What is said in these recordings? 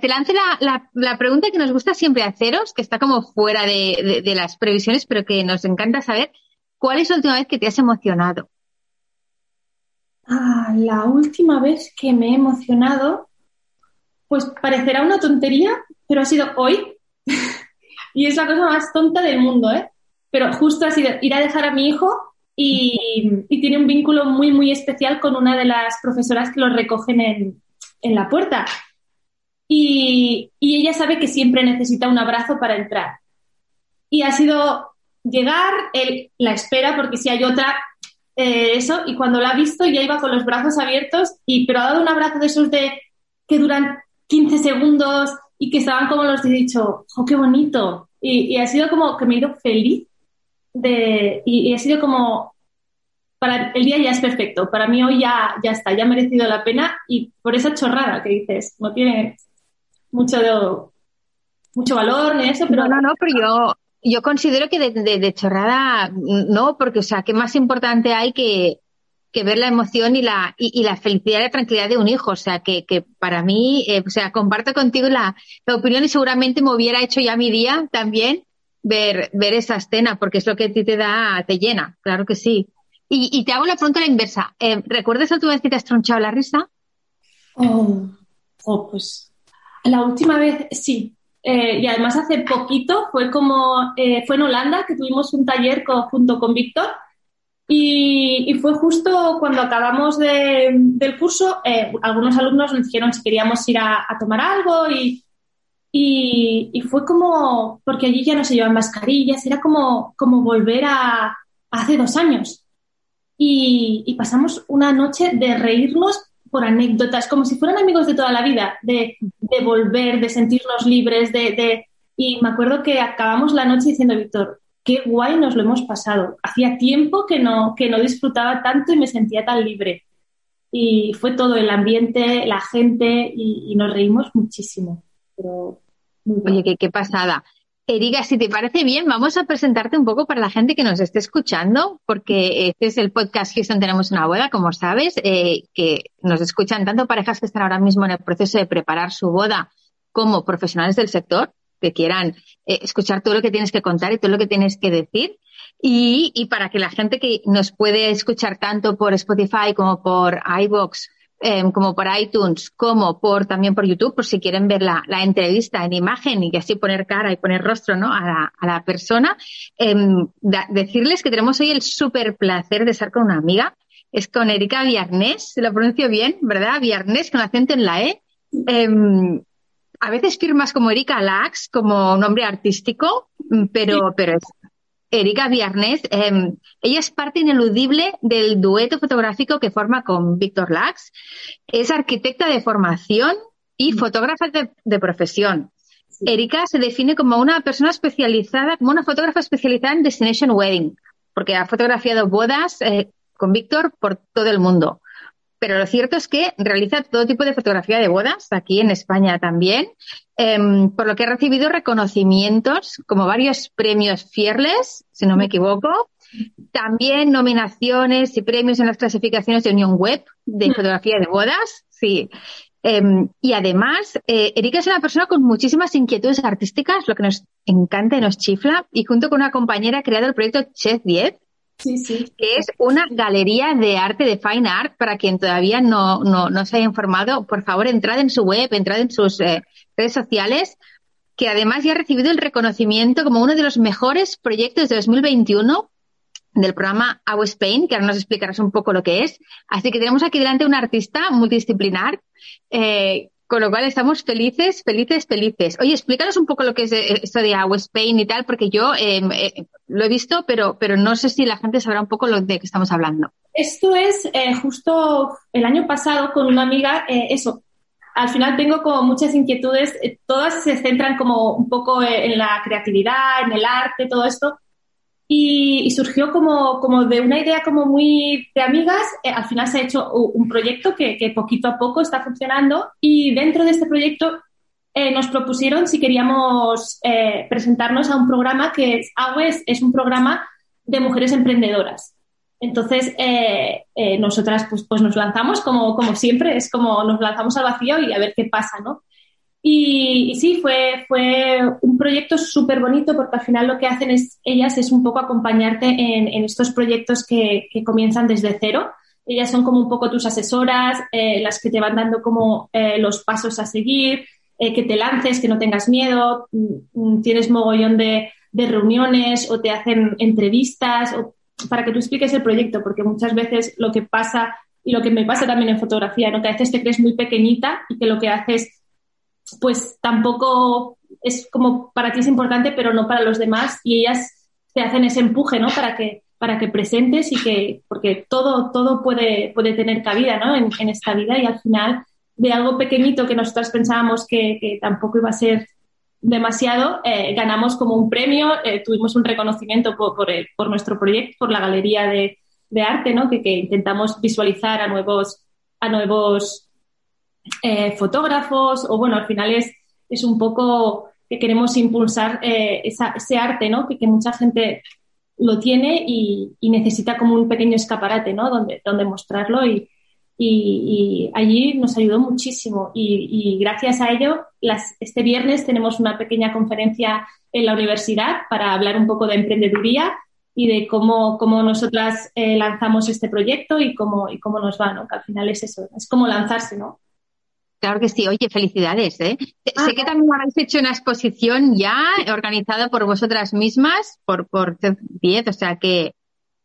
Te lance la, pregunta que nos gusta siempre haceros, que está como fuera de, las previsiones, pero que nos encanta saber. ¿Cuál es la última vez que te has emocionado? Ah, la última vez que me he emocionado, pues parecerá una tontería, pero ha sido hoy. y es la cosa más tonta del mundo, ¿eh? Pero justo ha sido ir a dejar a mi hijo y, tiene un vínculo muy, muy especial con una de las profesoras que lo recogen en, en la puerta y, ella sabe que siempre necesita un abrazo para entrar. Y ha sido llegar, él la espera porque si hay otra, eh, eso, y cuando la ha visto ya iba con los brazos abiertos, y, pero ha dado un abrazo de esos de que duran 15 segundos y que estaban como los he dicho, ¡oh, qué bonito! Y, ha sido como que me he ido feliz de, y, ha sido como, para el día ya es perfecto, para mí hoy ya, ya está, ya ha merecido la pena y por esa chorrada que dices, no tiene, mucho, mucho valor en eso, pero... No, no, pero yo, yo considero que de, chorrada no, porque, o sea, ¿qué más importante hay que, que ver la emoción y la, y, la felicidad y la tranquilidad de un hijo? O sea, que, que para mí, eh, o sea, comparto contigo la, la, opinión y seguramente me hubiera hecho ya mi día también ver, ver esa escena, porque es lo que a ti te da, te llena, claro que sí. Y, y te hago la pregunta a la inversa. Eh, ¿Recuerdas a tu vez que te has tronchado la risa? Oh, oh pues la última vez sí. Eh, y además hace poquito fue como, eh, fue en Holanda que tuvimos un taller junto con Víctor y, fue justo cuando acabamos del curso, eh, algunos alumnos nos dijeron si queríamos ir a, tomar algo y, y, fue como, porque allí ya no se llevan mascarillas, era como, como volver a, hace dos años. Y, y, pasamos una noche de reírnos por anécdotas, como si fueran amigos de toda la vida, de, volver, de sentirnos libres, de, Y me acuerdo que acabamos la noche diciendo, Víctor, qué guay nos lo hemos pasado. Hacía tiempo que no, que no disfrutaba tanto y me sentía tan libre. Y fue todo el ambiente, la gente y, nos reímos muchísimo. Pero Oye, qué, qué pasada. Erika, si te parece bien, vamos a presentarte un poco para la gente que nos esté escuchando, porque este es el podcast Houston Tenemos una boda, como sabes, eh, que nos escuchan tanto parejas que están ahora mismo en el proceso de preparar su boda como profesionales del sector que quieran eh, escuchar todo lo que tienes que contar y todo lo que tienes que decir. Y, y para que la gente que nos puede escuchar tanto por Spotify como por iVoox Em, como por iTunes, como por también por YouTube, por si quieren ver la, entrevista en imagen y así poner cara y poner rostro ¿no? a, la, persona, em, decirles que tenemos hoy el súper placer de estar con una amiga. Es con Erika Viernes, se lo pronuncio bien, ¿verdad? Viernes con acento en la E. Em, a veces firmas como Erika Lax, como nombre artístico, pero, pero es Erika Viernes, em, ella es parte ineludible del dueto fotográfico que forma con Víctor Lax. Es arquitecta de formación y mm. fotógrafa de, profesión. Erika se define como una persona especializada, como una fotógrafa especializada en Destination Wedding, porque ha fotografiado bodas eh, con Víctor por todo el mundo. Pero lo cierto es que realiza todo tipo de fotografía de bodas, aquí en España también, Em, por lo que ha recibido reconocimientos como varios premios Fearless, si no me equivoco, también nominaciones y premios en las clasificaciones de Unión Web de fotografía de bodas, sí. Em, y además, eh, Erika es una persona con muchísimas inquietudes artísticas, lo que nos encanta y nos chifla, y junto con una compañera ha creado el proyecto Chef 10, Que es una galería de arte de fine art. Para quien todavía no, no, se haya informado, por favor, entrad en su web, entrad en sus eh, redes sociales, que además ya ha recibido el reconocimiento como uno de los mejores proyectos de 2021 del programa Our Spain, que ahora nos explicarás un poco lo que es. Así que tenemos aquí delante un artista multidisciplinar eh, con lo cual estamos felices, felices, felices. Oye, explícanos un poco lo que es eh, esto de Agua Spain y tal, porque yo em, eh, lo he visto, pero, pero no sé si la gente sabrá un poco lo de qué estamos hablando. Esto es eh, justo el año pasado con una amiga, eso, al final tengo como muchas inquietudes, eh, todas se centran como un poco en la creatividad, en el arte, todo esto. Y, surgió como, como de una idea como muy de amigas. Eh, al final se ha hecho un proyecto que, que, poquito a poco está funcionando y dentro de este proyecto eh, nos propusieron si queríamos presentarnos a un programa que es AWES, es un programa de mujeres emprendedoras. Entonces, eh, eh, nosotras pues, pues nos lanzamos como, como siempre, es como nos lanzamos al vacío y a ver qué pasa, ¿no? Y, sí, fue, fue un proyecto súper bonito porque al final lo que hacen es, ellas es un poco acompañarte en, estos proyectos que, que, comienzan desde cero. Ellas son como un poco tus asesoras, eh, las que te van dando como los pasos a seguir, que te lances, que no tengas miedo, mm, mm, tienes mogollón de, de reuniones o te hacen entrevistas o para que tú expliques el proyecto, porque muchas veces lo que pasa y lo que me pasa también en fotografía, ¿no? que a veces te crees muy pequeñita y que lo que haces pues tampoco es como para ti es importante, pero no para los demás y ellas te hacen ese empuje, ¿no? Para que para que presentes y que porque todo todo puede puede tener cabida, ¿no? En, en esta vida y al final de algo pequeñito que nosotras pensábamos que, que tampoco iba a ser demasiado, eh, ganamos como un premio, eh, tuvimos un reconocimiento por, por, nuestro proyecto, por la Galería de, Arte, ¿no? que, intentamos visualizar a nuevos, a nuevos eh, fotógrafos, o bueno, al final es, es un poco que queremos impulsar ese arte, ¿no? que, mucha gente lo tiene y, necesita como un pequeño escaparate ¿no? donde, donde mostrarlo y, y, allí nos ayudó muchísimo y, gracias a ello las, este viernes tenemos una pequeña conferencia en la universidad para hablar un poco de emprendeduría y de cómo, cómo nosotras eh, lanzamos este proyecto y cómo, y cómo nos va, ¿no? Que al final es eso, es como lanzarse, ¿no? Claro que sí. Oye, felicidades, ¿eh? Ah, sé que también habéis hecho una exposición ya organizada por vosotras mismas, por, por 10, o sea que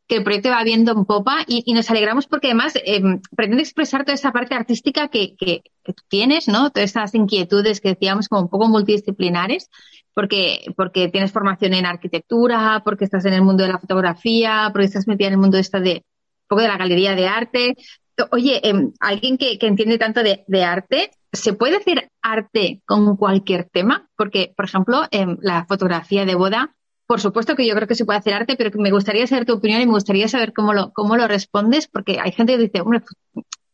que el proyecto va viendo en popa y, nos alegramos porque además eh, pretende expresar toda esa parte artística que, que, tienes, ¿no? Todas esas inquietudes que decíamos como un poco multidisciplinares, porque, porque tienes formación en arquitectura, porque estás en el mundo de la fotografía, porque estás metida en el mundo esta de un poco de la galería de arte. Oye, em, alguien que, entiende tanto de, arte, ¿se puede hacer arte con cualquier tema? Porque, por ejemplo, en la fotografía de boda por supuesto que yo creo que se puede hacer arte, pero me gustaría saber tu opinión y me gustaría saber cómo lo, cómo lo respondes, porque hay gente que dice, hombre,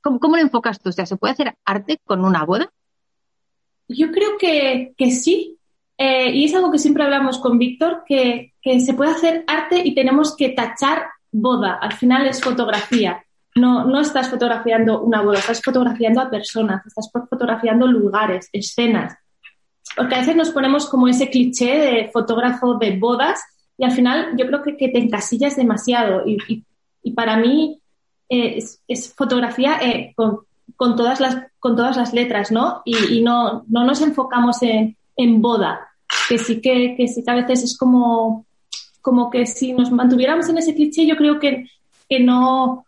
¿cómo, cómo lo enfocas tú? O sea, ¿se puede hacer arte con una boda? Yo creo que, sí. Eh, y es algo que siempre hablamos con Víctor, que se puede hacer arte y tenemos que tachar boda. Al final es fotografía. No, no estás fotografiando una boda, estás fotografiando a personas, estás fotografiando lugares, escenas porque a veces nos ponemos como ese cliché de fotógrafo de bodas y al final yo creo que, te encasillas demasiado y, para mí eh, es, fotografía eh, con, todas las, con todas las letras, ¿no? Y, no, no nos enfocamos en, boda, que sí que, que sí que a veces es como, como que si nos mantuviéramos en ese cliché yo creo que, que no,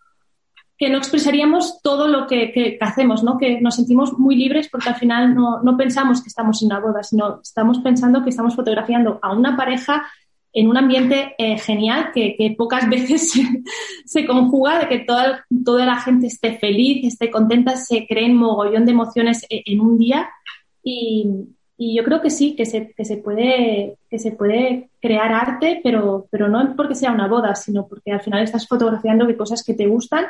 que no expresaríamos todo lo que, hacemos, ¿no? Que nos sentimos muy libres porque al final no, pensamos que estamos en una boda, sino estamos pensando que estamos fotografiando a una pareja en un ambiente eh, genial que, pocas veces se, conjuga de que toda, toda la gente esté feliz, esté contenta, se creen mogollón de emociones e, en, un día y, yo creo que sí, que se, que se, puede, que se puede crear arte, pero, pero no porque sea una boda, sino porque al final estás fotografiando de cosas que te gustan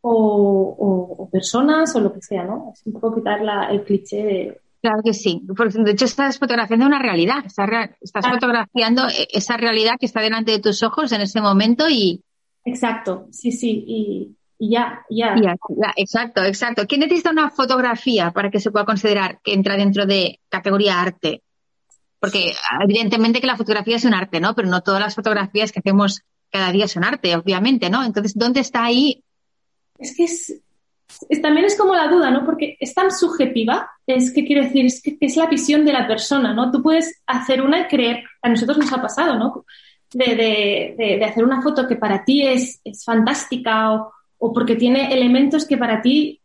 o, personas o lo que sea, ¿no? Es un poco quitar el cliché de... Claro que sí. De hecho, estás fotografiando una realidad. Estás, fotografiando e, esa realidad que está delante de tus ojos en ese momento y... Exacto, sí, sí. Y, ya, ya. Exacto, exacto. ¿Quién necesita una fotografía para que se pueda considerar que entra dentro de categoría arte? Porque evidentemente que la fotografía es un arte, ¿no? Pero no todas las fotografías que hacemos cada día son arte, obviamente, ¿no? Entonces, ¿dónde está ahí es que es, también es como la duda, ¿no? Porque es tan subjetiva, es que quiero decir, es que, es la visión de la persona, ¿no? Tú puedes hacer una y creer, a nosotros nos ha pasado, ¿no? De, de, hacer una foto que para ti es, es fantástica o, o, porque tiene elementos que para ti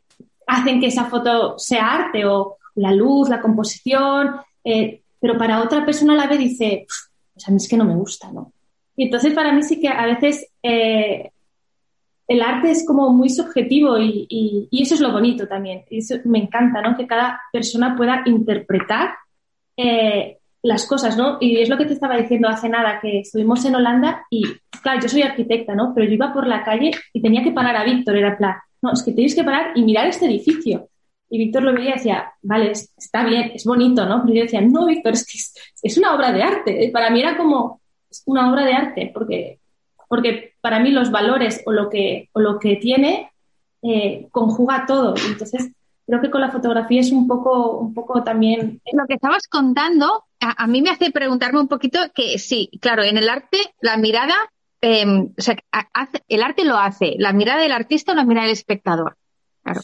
hacen que esa foto sea arte o la luz, la composición, eh, pero para otra persona la ve y dice, pues a mí es que no me gusta, ¿no? Y entonces para mí sí que a veces eh, el arte es como muy subjetivo y, eso es lo bonito también. Y eso me encanta, ¿no? Que cada persona pueda interpretar eh, las cosas, ¿no? Y es lo que te estaba diciendo hace nada, que estuvimos en Holanda y, claro, yo soy arquitecta, ¿no? Pero yo iba por la calle y tenía que parar a Víctor, era plan, no, es que tienes que parar y mirar este edificio. Y Víctor lo veía y decía, vale, está bien, es bonito, ¿no? Pero yo decía, no, Víctor, es que es, una obra de arte. Para mí era como una obra de arte, porque, porque para mí los valores o lo que, o lo que tiene eh, conjuga todo. Entonces, creo que con la fotografía es un poco, un poco también. Lo que estabas contando, a, mí me hace preguntarme un poquito que sí, claro, en el arte la mirada, em, o sea, el arte lo hace, la mirada del artista o la mirada del espectador. Claro.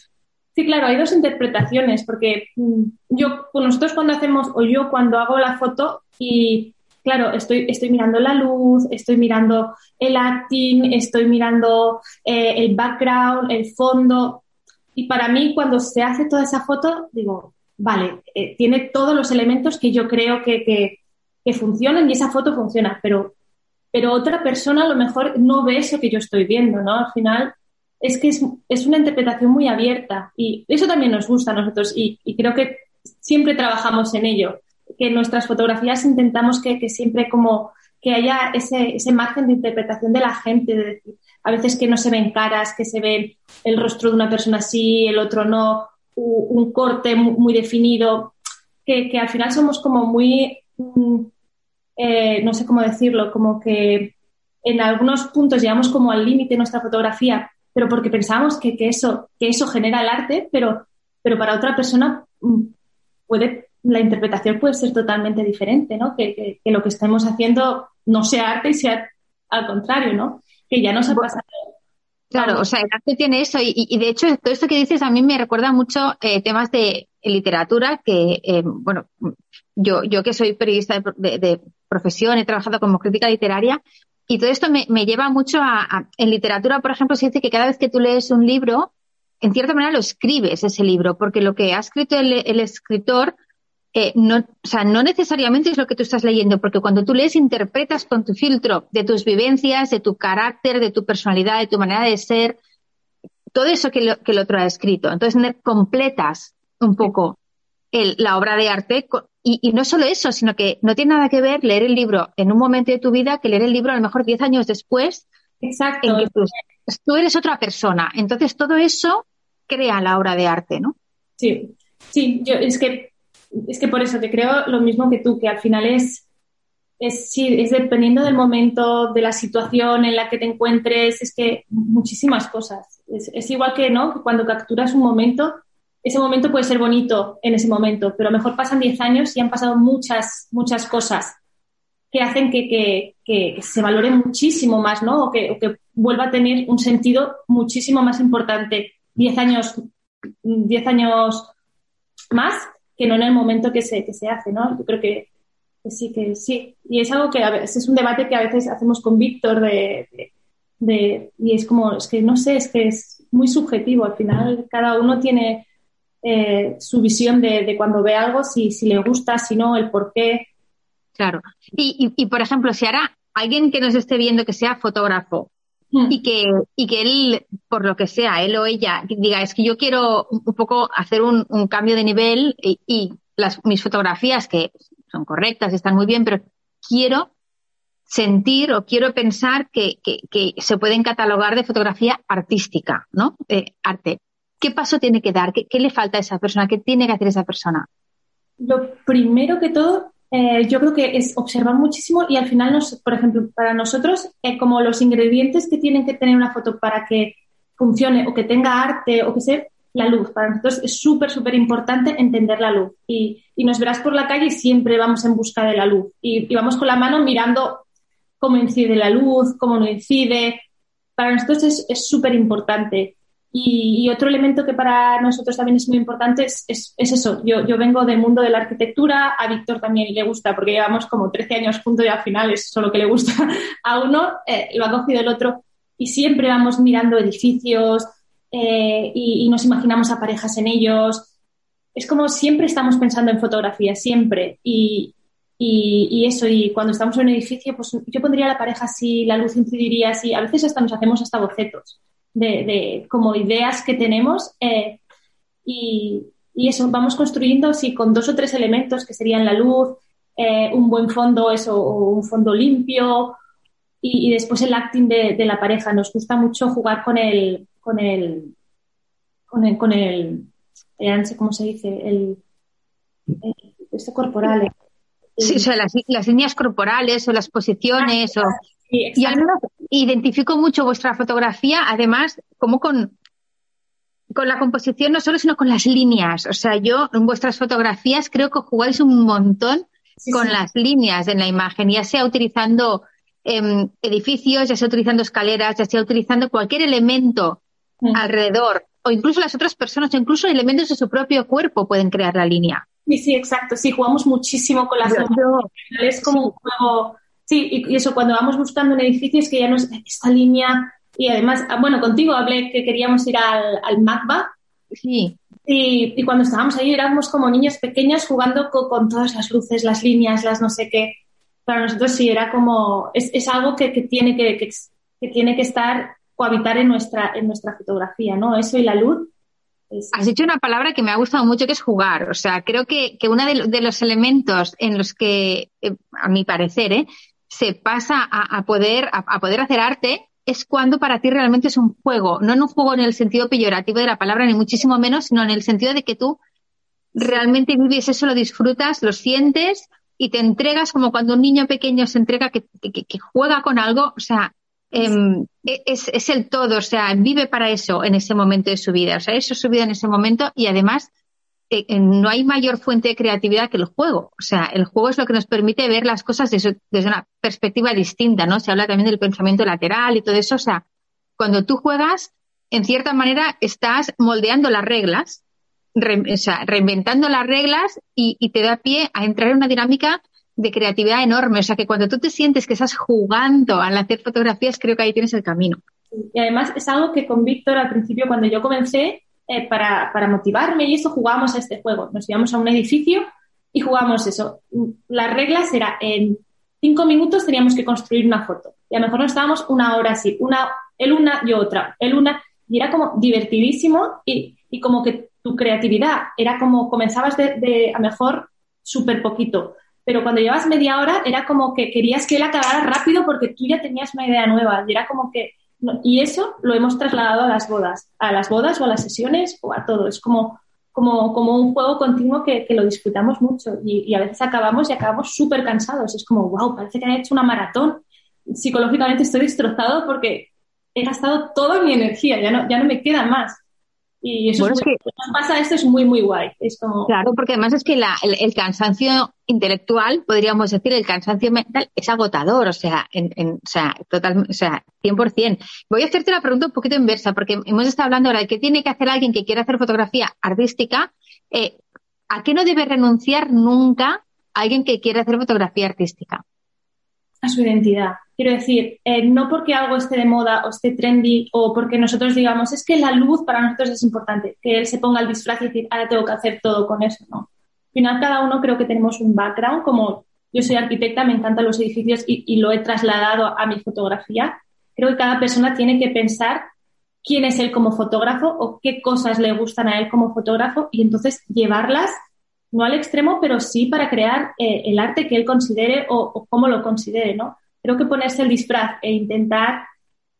Sí, claro, hay dos interpretaciones, porque mm, yo, nosotros cuando hacemos, o yo cuando hago la foto y claro, estoy, estoy mirando la luz, estoy mirando el acting, estoy mirando eh, el background, el fondo, y para mí, cuando se hace toda esa foto, digo, vale, eh, tiene todos los elementos que yo creo que, que, funcionan y esa foto funciona, pero, pero otra persona a lo mejor no ve eso que yo estoy viendo, ¿no? Al final es que es, una interpretación muy abierta. Y eso también nos gusta a nosotros y, creo que siempre trabajamos en ello, que nuestras fotografías intentamos que, que siempre como que haya ese, ese margen de interpretación de la gente, de decir, a veces que no se ven caras, que se ve el rostro de una persona así, el otro no, un corte muy definido, que, al final somos como muy, mm, eh, no sé cómo decirlo, como que en algunos puntos llegamos como al límite nuestra fotografía, pero porque pensamos que, eso, que eso genera el arte, pero, pero para otra persona mm, puede, la interpretación puede ser totalmente diferente, ¿no? Que, que lo que estemos haciendo no sea arte y sea al contrario, ¿no? que ya nos ha pasado. Claro, o sea, el arte tiene eso y, de hecho todo esto que dices a mí me recuerda mucho eh, temas de literatura que, eh, bueno, yo, yo que soy periodista de, profesión, he trabajado como crítica literaria y todo esto me, lleva mucho a, en literatura, por ejemplo, se dice que cada vez que tú lees un libro, en cierta manera lo escribes ese libro, porque lo que ha escrito el escritor eh, no, o sea, no necesariamente es lo que tú estás leyendo, porque cuando tú lees interpretas con tu filtro de tus vivencias, de tu carácter, de tu personalidad, de tu manera de ser, todo eso que, que el otro ha escrito. Entonces, completas un poco la obra de arte y, no solo eso, sino que no tiene nada que ver leer el libro en un momento de tu vida que leer el libro a lo mejor diez años después. Exacto. En que tú, eres otra persona. Entonces, todo eso crea la obra de arte, ¿no? Sí, sí, yo es que es que por eso te creo lo mismo que tú, que al final es, es, sí, es dependiendo del momento, de la situación en la que te encuentres, es que muchísimas cosas. Es, igual que, ¿no? Cuando capturas un momento, ese momento puede ser bonito en ese momento, pero a lo mejor pasan 10 años y han pasado muchas, muchas cosas que hacen que, se valore muchísimo más, ¿no? O que, o que vuelva a tener un sentido muchísimo más importante 10 años, 10 años más que no en el momento que se, que se hace, ¿no? Yo creo que, sí, que sí. Y es algo que a veces, es un debate que a veces hacemos con Víctor de, de, y es como, es que no sé, es que es muy subjetivo. Al final, cada uno tiene eh, su visión de, de, cuando ve algo, si, si le gusta, si no, el por qué. Claro. Y, y, y, por ejemplo, si ahora alguien que nos esté viendo que sea fotógrafo. Y que, y que él, por lo que sea, él o ella, diga, es que yo quiero un poco hacer un, cambio de nivel y, las, mis fotografías, que son correctas, están muy bien, pero quiero sentir o quiero pensar que, que, se pueden catalogar de fotografía artística, ¿no? De arte. ¿Qué paso tiene que dar? ¿Qué, ¿Qué, le falta a esa persona? ¿Qué tiene que hacer esa persona? Lo primero que todo eh, yo creo que es observar muchísimo y al final, nos, por ejemplo, para nosotros, eh, como los ingredientes que tienen que tener una foto para que funcione o que tenga arte o que sea, la luz. Para nosotros es súper, súper importante entender la luz. Y, y, nos verás por la calle y siempre vamos en busca de la luz. Y, vamos con la mano mirando cómo incide la luz, cómo no incide. Para nosotros es súper importante. Y, otro elemento que para nosotros también es muy importante es, es, eso. Yo, yo, vengo del mundo de la arquitectura, a Víctor también le gusta, porque llevamos como 13 años juntos y al final es solo que le gusta a uno, eh, lo ha cogido el otro. Y siempre vamos mirando edificios eh, y, nos imaginamos a parejas en ellos. Es como siempre estamos pensando en fotografía, siempre. Y, y, eso, y cuando estamos en un edificio, pues yo pondría la pareja así, la luz incidiría así. A veces hasta nos hacemos hasta bocetos de, como ideas que tenemos eh, y, eso, vamos construyendo sí, con dos o tres elementos que serían la luz, eh, un buen fondo, eso, un fondo limpio y, después el acting de, la pareja. Nos gusta mucho jugar con el, con el, con el, con el, no sé cómo se dice, el, esto corporal. Sí, o sea, las, líneas corporales o las posiciones. o, y al menos identifico mucho vuestra fotografía, además, como con, con la composición, no solo, sino con las líneas. O sea, yo en vuestras fotografías creo que jugáis un montón con las líneas en la imagen, ya sea utilizando em, edificios, ya sea utilizando escaleras, ya sea utilizando cualquier elemento mm. alrededor, o incluso las otras personas, o incluso elementos de su propio cuerpo pueden crear la línea. Sí, sí, exacto. Sí, jugamos muchísimo con las líneas. Es como un juego. Sí, y, eso, cuando vamos buscando un edificio es que ya no es esta línea. Y además, ah, bueno, contigo hablé que queríamos ir al, al MACBA. Sí. Y, y, cuando estábamos ahí éramos como niños pequeños jugando con, todas las luces, las líneas, las no sé qué. Para nosotros sí era como, es, es algo que, que tiene que, que, que, tiene que estar, cohabitar en nuestra, en nuestra fotografía, ¿no? Eso y la luz Has dicho una palabra que me ha gustado mucho, que es jugar. O sea, creo que, que uno de, los elementos en los que, eh, a mi parecer, eh, se pasa a, poder, a, poder hacer arte es cuando para ti realmente es un juego. No en un juego en el sentido peyorativo de la palabra, ni muchísimo menos, sino en el sentido de que tú realmente vives eso, lo disfrutas, lo sientes y te entregas como cuando un niño pequeño se entrega, que, juega con algo. O sea, Em, e, es, el todo, o sea, vive para eso en ese momento de su vida, o sea, eso es su vida en ese momento y además no hay mayor fuente de creatividad que el juego, o sea, el juego es lo que nos permite ver las cosas desde, una perspectiva distinta, ¿no? Se habla también del pensamiento lateral y todo eso, o sea, cuando tú juegas, en cierta manera estás moldeando las reglas, o sea, reinventando las reglas y, y te da pie a entrar en una dinámica de creatividad enorme. O sea que cuando tú te sientes que estás jugando al hacer fotografías, creo que ahí tienes el camino. Y además es algo que con Víctor al principio, cuando yo comencé, eh, para, para, motivarme y eso, jugábamos a este juego. Nos íbamos a un edificio y jugábamos eso. Las reglas era en cinco minutos teníamos que construir una foto. Y a lo mejor nos estábamos una hora así, una, él una y otra, él una. Y era como divertidísimo y, y como que tu creatividad era como comenzabas de, de a lo mejor súper poquito pero cuando llevas media hora era como que querías que él acabara rápido porque tú ya tenías una idea nueva y era como que y eso lo hemos trasladado a las bodas, a las bodas o a las sesiones o a todo. Es como, como, como un juego continuo que, que lo disfrutamos mucho y, a veces acabamos y acabamos súper cansados. Es como, wow, parece que han hecho una maratón. Psicológicamente estoy destrozado porque he gastado toda mi energía, ya no, ya no me queda más. Y eso es, que, pasa esto es muy, muy guay. Es como... Claro, porque además es que la, el, cansancio intelectual, podríamos decir, el cansancio mental es agotador, o sea, en, en, o sea, total, o sea, 100%. Voy a hacerte la pregunta un poquito inversa, porque hemos estado hablando ahora de qué tiene que hacer alguien que quiera hacer fotografía artística. Eh, ¿A qué no debe renunciar nunca alguien que quiera hacer fotografía artística? A su identidad. Quiero decir, eh, no porque algo esté de moda o esté trendy o porque nosotros digamos, es que la luz para nosotros es importante, que él se ponga el disfraz y decir, ahora tengo que hacer todo con eso, ¿no? Al final, cada uno creo que tenemos un background, como yo soy arquitecta, me encantan los edificios y, y lo he trasladado a mi fotografía. Creo que cada persona tiene que pensar quién es él como fotógrafo o qué cosas le gustan a él como fotógrafo y entonces llevarlas no al extremo, pero sí para crear eh, el arte que él considere o, o cómo lo considere, ¿no? creo que ponerse el disfraz e intentar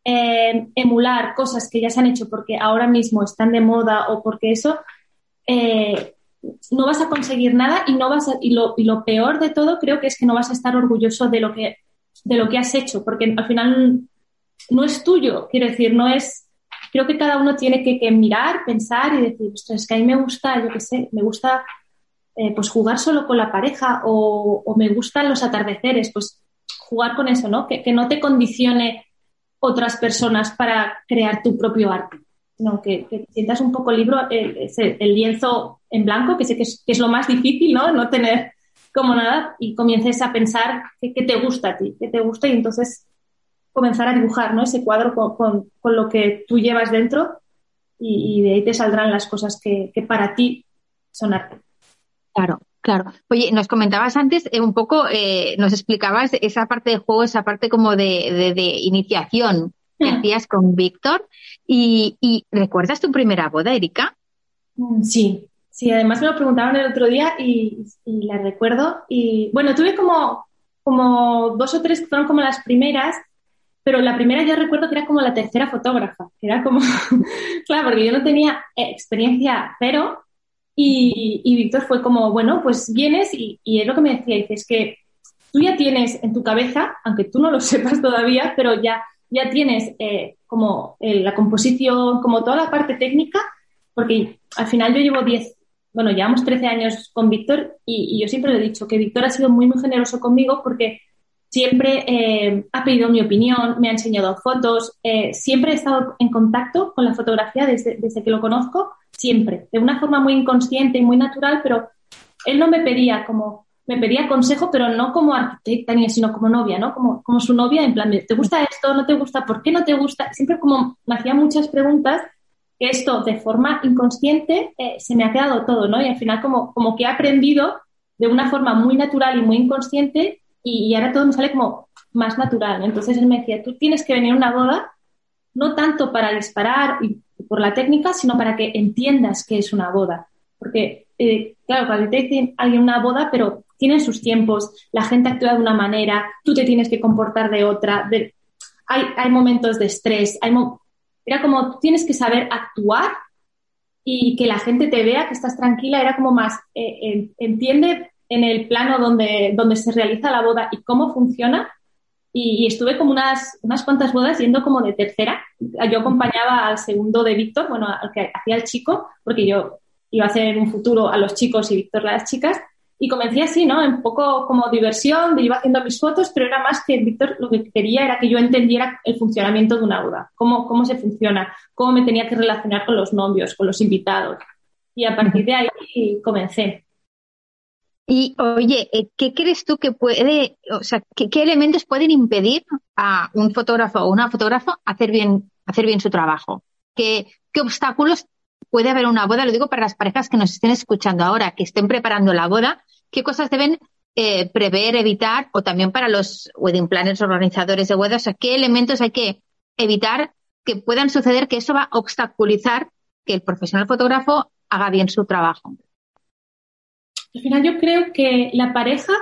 eh, emular cosas que ya se han hecho porque ahora mismo están de moda o porque eso, eh, no vas a conseguir nada y, no vas y, lo, y lo peor de todo creo que es que no vas a estar orgulloso de lo que, de lo que has hecho, porque al final no es tuyo, quiero decir, no es... Creo que cada uno tiene que, mirar, pensar y decir, es que a mí me gusta, yo qué sé, me gusta eh, pues jugar solo con la pareja o, me gustan los atardeceres, pues jugar con eso, ¿no? Que, no te condicione otras personas para crear tu propio arte, sino que, sientas un poco libro, el, el, lienzo en blanco, que sé que es, lo más difícil, ¿no? No tener como nada y comiences a pensar qué, te gusta a ti, qué te gusta y entonces comenzar a dibujar, ¿no? Ese cuadro con, lo que tú llevas dentro y, de ahí te saldrán las cosas que, que para ti son arte. Claro. Claro. Oye, nos comentabas antes eh, un poco, eh, nos explicabas esa parte de juego, esa parte como de, de, iniciación que hacías con Víctor. Y, y, ¿recuerdas tu primera boda, Erika? Mm, sí, sí, además me lo preguntaron el otro día y, y la recuerdo. Y bueno, tuve como, como dos o tres que fueron como las primeras, pero la primera yo recuerdo que era como la tercera fotógrafa, que era como, claro, porque yo no tenía experiencia cero y, Víctor fue como, bueno, pues vienes y, y es lo que me decía, dices que tú ya tienes en tu cabeza, aunque tú no lo sepas todavía, pero ya, ya tienes eh, como la composición, como toda la parte técnica, porque al final yo llevo 10, bueno, llevamos 13 años con Víctor y, y, yo siempre le he dicho que Víctor ha sido muy, muy generoso conmigo porque siempre eh, ha pedido mi opinión, me ha enseñado fotos, eh, siempre he estado en contacto con la fotografía desde, desde, que lo conozco, siempre, de una forma muy inconsciente y muy natural, pero él no me pedía como, me pedía consejo, pero no como arquitecta ni sino como novia, ¿no? Como, como su novia, en plan, ¿te gusta esto? ¿No te gusta? ¿Por qué no te gusta? Siempre como me hacía muchas preguntas que esto de forma inconsciente eh, se me ha quedado todo, ¿no? Y al final como, como que he aprendido de una forma muy natural y muy inconsciente y, ahora todo me sale como más natural. Entonces él me decía, tú tienes que venir a una boda no tanto para disparar y por la técnica, sino para que entiendas qué es una boda. Porque, eh, claro, cuando te dicen alguien una boda, pero tienen sus tiempos, la gente actúa de una manera, tú te tienes que comportar de otra, hay, hay, momentos de estrés, hay mo era como tienes que saber actuar y que la gente te vea que estás tranquila, era como más, eh, entiende en el plano donde, donde se realiza la boda y cómo funciona. Y, y, estuve como unas, unas cuantas bodas yendo como de tercera. Yo acompañaba al segundo de Víctor, bueno, al que hacía el chico, porque yo iba a hacer un futuro a los chicos y Víctor a las chicas. Y comencé así, ¿no? Un poco como diversión, iba haciendo mis fotos, pero era más que Víctor lo que quería era que yo entendiera el funcionamiento de una boda, cómo, cómo se funciona, cómo me tenía que relacionar con los novios, con los invitados. Y a partir de ahí comencé. Y oye, eh, ¿qué crees tú que puede, o sea, qué, elementos pueden impedir a un fotógrafo o una fotógrafa hacer bien, hacer bien su trabajo? ¿Qué, qué obstáculos puede haber una boda? Lo digo para las parejas que nos estén escuchando ahora, que estén preparando la boda, ¿qué cosas deben eh, prever, evitar? O también para los wedding planners, organizadores de bodas, o sea, ¿qué elementos hay que evitar que puedan suceder que eso va a obstaculizar que el profesional fotógrafo haga bien su trabajo? Al final yo creo que la pareja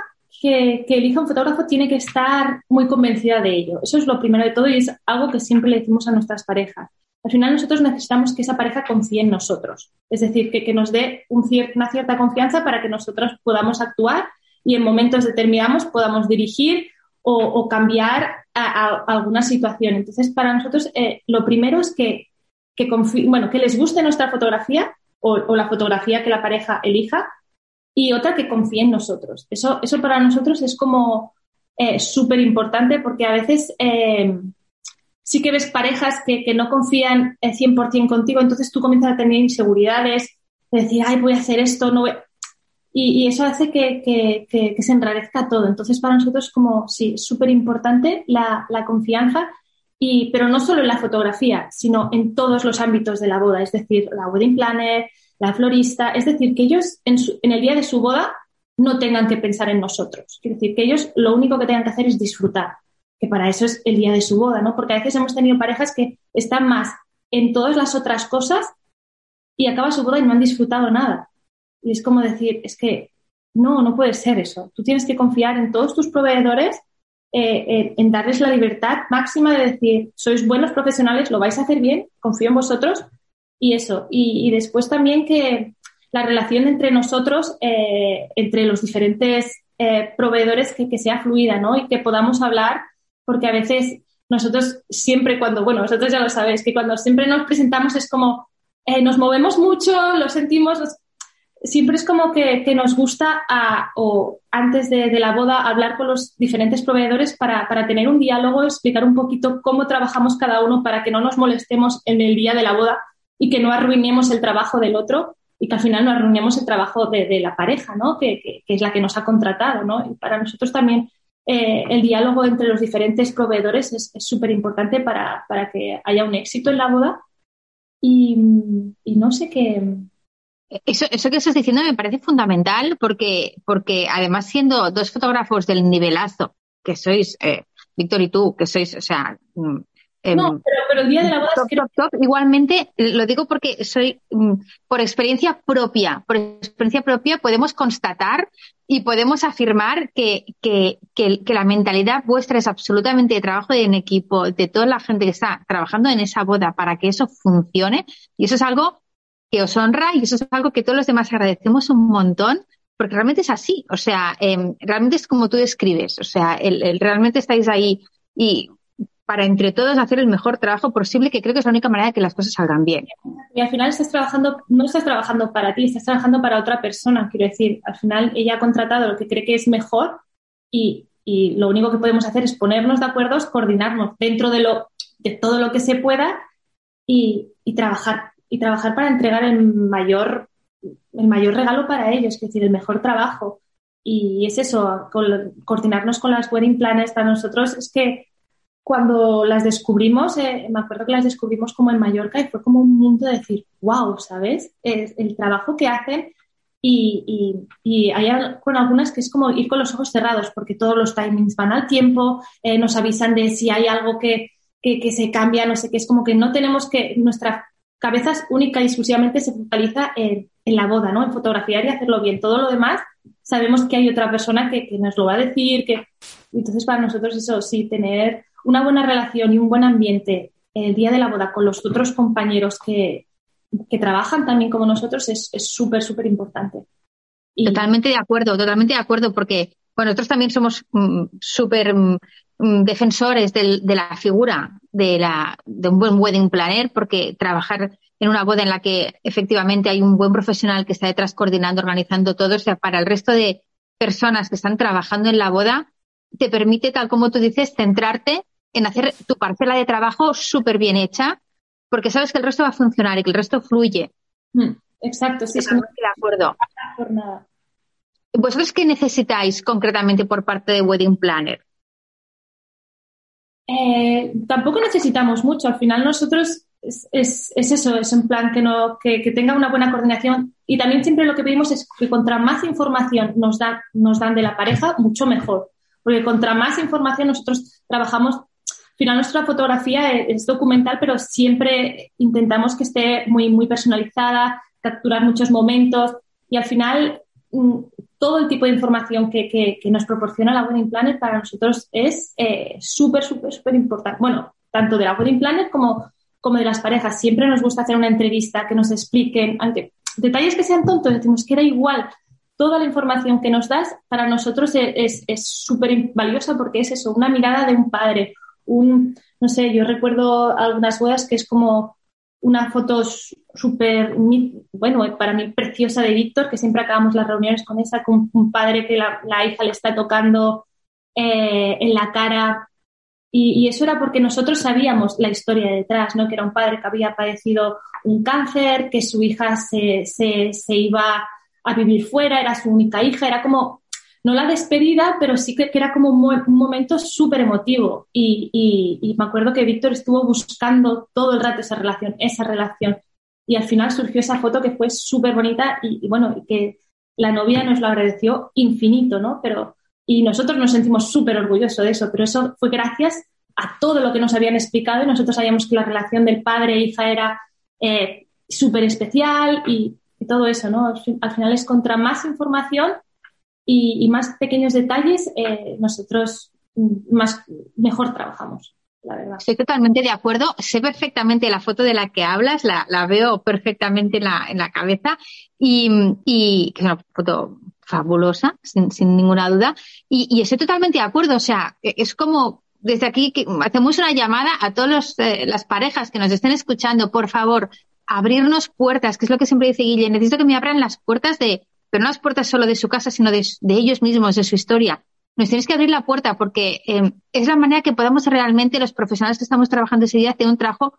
que, que, elija un fotógrafo tiene que estar muy convencida de ello. Eso es lo primero de todo y es algo que siempre le decimos a nuestras parejas. Al final nosotros necesitamos que esa pareja confíe en nosotros, es decir, que, que nos dé un cier una cierta confianza para que nosotros podamos actuar y en momentos determinados podamos dirigir o, o cambiar a, a, alguna situación. Entonces, para nosotros eh, lo primero es que, que, bueno, que les guste nuestra fotografía o, o la fotografía que la pareja elija y otra que confíe en nosotros. Eso, eso para nosotros es como eh, súper importante porque a veces eh, sí que ves parejas que, que no confían 100% contigo, entonces tú comienzas a tener inseguridades, de decir, ay, voy a hacer esto, no voy... Y, y eso hace que, que, que, se enrarezca todo. Entonces, para nosotros, como sí, súper importante la, la confianza, y, pero no solo en la fotografía, sino en todos los ámbitos de la boda, es decir, la wedding planner, la florista, es decir, que ellos en, el día de su boda no tengan que pensar en nosotros. Es decir, que ellos lo único que tengan que hacer es disfrutar, que para eso es el día de su boda, ¿no? Porque a veces hemos tenido parejas que están más en todas las otras cosas y acaba su boda y no han disfrutado nada. Y es como decir, es que no, no puede ser eso. Tú tienes que confiar en todos tus proveedores, eh, eh, en darles la libertad máxima de decir, sois buenos profesionales, lo vais a hacer bien, confío en vosotros y eso. Y, y, después también que la relación entre nosotros, eh, entre los diferentes eh, proveedores, que, que, sea fluida, ¿no? Y que podamos hablar, porque a veces nosotros siempre cuando, bueno, vosotros ya lo sabéis, que cuando siempre nos presentamos es como, eh, nos movemos mucho, lo sentimos, los, siempre es como que, que nos gusta a, o antes de, de, la boda hablar con los diferentes proveedores para, para tener un diálogo, explicar un poquito cómo trabajamos cada uno para que no nos molestemos en el día de la boda y que no arruinemos el trabajo del otro y que al final no arruinemos el trabajo de, la pareja, ¿no? Que, que, es la que nos ha contratado. ¿no? Y para nosotros también eh, el diálogo entre los diferentes proveedores es súper importante para, para, que haya un éxito en la boda. Y, no sé qué. Eso, eso, que estás diciendo me parece fundamental porque, porque además siendo dos fotógrafos del nivelazo que sois, eh, Víctor y tú, que sois, o sea, Em, no, pero, el día de la boda Igualmente, lo digo porque soy, mm, por experiencia propia, por experiencia propia podemos constatar y podemos afirmar que, que, que, la mentalidad vuestra es absolutamente de trabajo en equipo, de toda la gente que está trabajando en esa boda para que eso funcione. Y eso es algo que os honra y eso es algo que todos los demás agradecemos un montón porque realmente es así. O sea, em, realmente es como tú describes. O sea, el, realmente estáis ahí y para entre todos hacer el mejor trabajo posible, que creo que es la única manera de que las cosas salgan bien. Y al final estás trabajando, no estás trabajando para ti, estás trabajando para otra persona, quiero decir, al final ella ha contratado lo que cree que es mejor y, y lo único que podemos hacer es ponernos de acuerdo, coordinarnos dentro de, lo, de todo lo que se pueda y, y trabajar, y trabajar para entregar el mayor, el mayor regalo para ellos, es decir, el mejor trabajo. Y es eso, coordinarnos con las wedding planners para nosotros es que cuando las descubrimos, eh, me acuerdo que las descubrimos como en Mallorca y fue como un mundo de decir, wow, ¿sabes? Es el trabajo que hacen y, y, hay con algunas que es como ir con los ojos cerrados porque todos los timings van al tiempo, eh, nos avisan de si hay algo que, que, se cambia, no sé qué, es como que no tenemos que, nuestra cabeza única y exclusivamente se focaliza en, en, la boda, ¿no? En fotografiar y hacerlo bien. Todo lo demás sabemos que hay otra persona que, que nos lo va a decir, que entonces para nosotros eso sí, tener una buena relación y un buen ambiente el día de la boda con los otros compañeros que, trabajan también como nosotros es súper, súper importante. Totalmente de acuerdo, totalmente de acuerdo, porque bueno, nosotros también somos mm, súper mm, mm, defensores de la figura de, la, de un buen wedding planner, porque trabajar en una boda en la que efectivamente hay un buen profesional que está detrás coordinando, organizando todo, o sea, para el resto de personas que están trabajando en la boda, te permite, tal como tú dices, centrarte en hacer tu parcela de trabajo súper bien hecha, porque sabes que el resto va a funcionar y que el resto fluye. Hmm, exacto, sí, estoy de acuerdo. ¿Vosotros qué necesitáis concretamente por parte de Wedding Planner? Eh, tampoco necesitamos mucho. Al final nosotros es, eso, es un plan que, no, que, tenga una buena coordinación y también siempre lo que pedimos es que contra más información nos, da, nos dan de la pareja, mucho mejor. Porque contra más información nosotros trabajamos al final nuestra fotografía es documental, pero siempre intentamos que esté muy, muy personalizada, capturar muchos momentos y al final mm, todo el tipo de información que, nos proporciona la Wedding Planner para nosotros es eh, súper, súper, súper importante. Bueno, tanto de la Wedding Planner como, como de las parejas. Siempre nos gusta hacer una entrevista que nos expliquen, aunque detalles que sean tontos, decimos que era igual. Toda la información que nos das para nosotros es súper valiosa porque es eso, una mirada de un padre, un, no sé, yo recuerdo algunas bodas que es como una foto súper, bueno, para mí preciosa de Víctor, que siempre acabamos las reuniones con esa, con un padre que la, hija le está tocando eh, en la cara. Y, eso era porque nosotros sabíamos la historia detrás, ¿no? Que era un padre que había padecido un cáncer, que su hija se, se, se iba a vivir fuera, era su única hija, era como no la despedida, pero sí que, era como un, momento súper emotivo. Y, me acuerdo que Víctor estuvo buscando todo el rato esa relación, esa relación. Y al final surgió esa foto que fue súper bonita y, bueno, que la novia nos lo agradeció infinito, ¿no? Pero, y nosotros nos sentimos súper orgullosos de eso, pero eso fue gracias a todo lo que nos habían explicado y nosotros sabíamos que la relación del padre e hija era eh, súper especial y, y, todo eso, ¿no? Al final es contra más información y, más pequeños detalles, eh, nosotros más, mejor trabajamos. La verdad. Estoy totalmente de acuerdo. Sé perfectamente la foto de la que hablas, la, veo perfectamente en la, en la cabeza y, y es una foto fabulosa, sin, sin ninguna duda. Y, estoy totalmente de acuerdo. O sea, es como desde aquí que hacemos una llamada a todas eh, las parejas que nos estén escuchando, por favor, abrirnos puertas, que es lo que siempre dice Guille. Necesito que me abran las puertas de, pero no las puertas solo de su casa, sino de, ellos mismos, de su historia. Nos tienes que abrir la puerta porque eh, es la manera que podamos realmente, los profesionales que estamos trabajando ese día, hacer un trabajo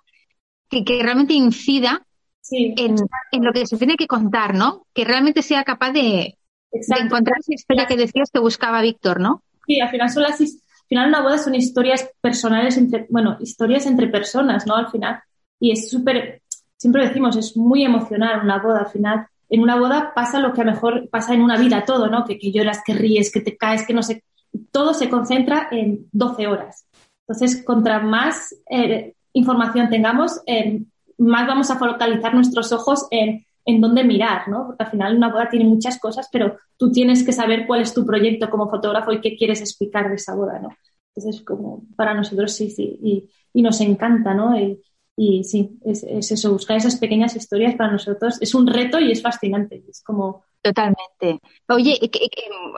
que, realmente incida en, lo que se tiene que contar, ¿no? Que realmente sea capaz de, encontrar esa historia que decías que buscaba Víctor, ¿no? Sí, al final son las, al final una boda son historias personales entre, bueno, historias entre personas, ¿no? Al final. Y es súper, siempre decimos, es muy emocional una boda al final en una boda pasa lo que a mejor pasa en una vida todo, ¿no? Que, que lloras, que ríes, que te caes, que no sé. Todo se concentra en 12 horas. Entonces, contra más, eh, información tengamos, eh, más vamos a focalizar nuestros ojos en, en dónde mirar, ¿no? Porque al final una boda tiene muchas cosas, pero tú tienes que saber cuál es tu proyecto como fotógrafo y qué quieres explicar de esa boda, ¿no? Entonces, como para nosotros sí, sí, y, nos encanta, ¿no? Sí, es, eso, buscar esas pequeñas historias para nosotros es un reto y es fascinante. Es como. Totalmente. Oye,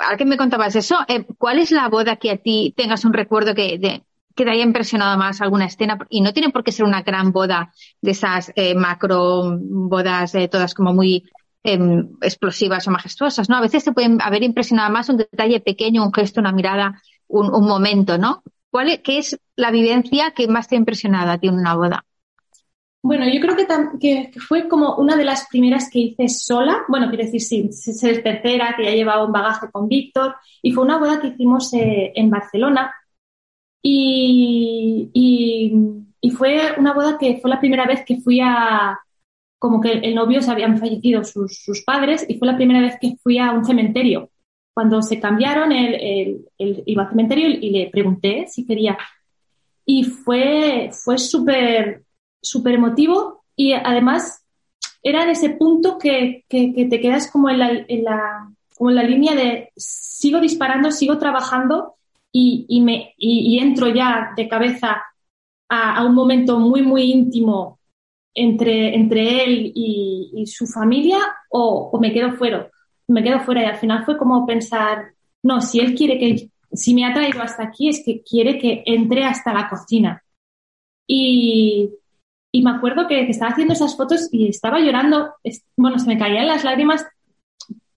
ahora que me contabas eso, eh, ¿cuál es la boda que a ti tengas un recuerdo que, de, que te haya impresionado más alguna escena? Y no tiene por qué ser una gran boda de esas eh, macro bodas, eh, todas como muy em, explosivas o majestuosas, ¿no? A veces te pueden haber impresionado más un detalle pequeño, un gesto, una mirada, un, un momento, ¿no? ¿Cuál es, ¿Qué es la vivencia que más te ha impresionado a ti en una boda? Bueno, yo creo que, que, fue como una de las primeras que hice sola. Bueno, quiero decir, sí, ser tercera, que ya llevaba un bagaje con Víctor. Y fue una boda que hicimos eh, en Barcelona. Y, y, fue una boda que fue la primera vez que fui a. Como que el novio se habían fallecido sus, sus padres y fue la primera vez que fui a un cementerio. Cuando se cambiaron, él, iba al cementerio y le pregunté si quería. Y fue, fue súper súper emotivo y además era en ese punto que, que, te quedas como en la, como la línea de sigo disparando, sigo trabajando y, y me, y, entro ya de cabeza a, un momento muy, muy íntimo entre, entre él y, y su familia o, o, me quedo fuera. Me quedo fuera y al final fue como pensar, no, si él quiere que, si me ha traído hasta aquí es que quiere que entre hasta la cocina. Y, y me acuerdo que, estaba haciendo esas fotos y estaba llorando, bueno, se me caían las lágrimas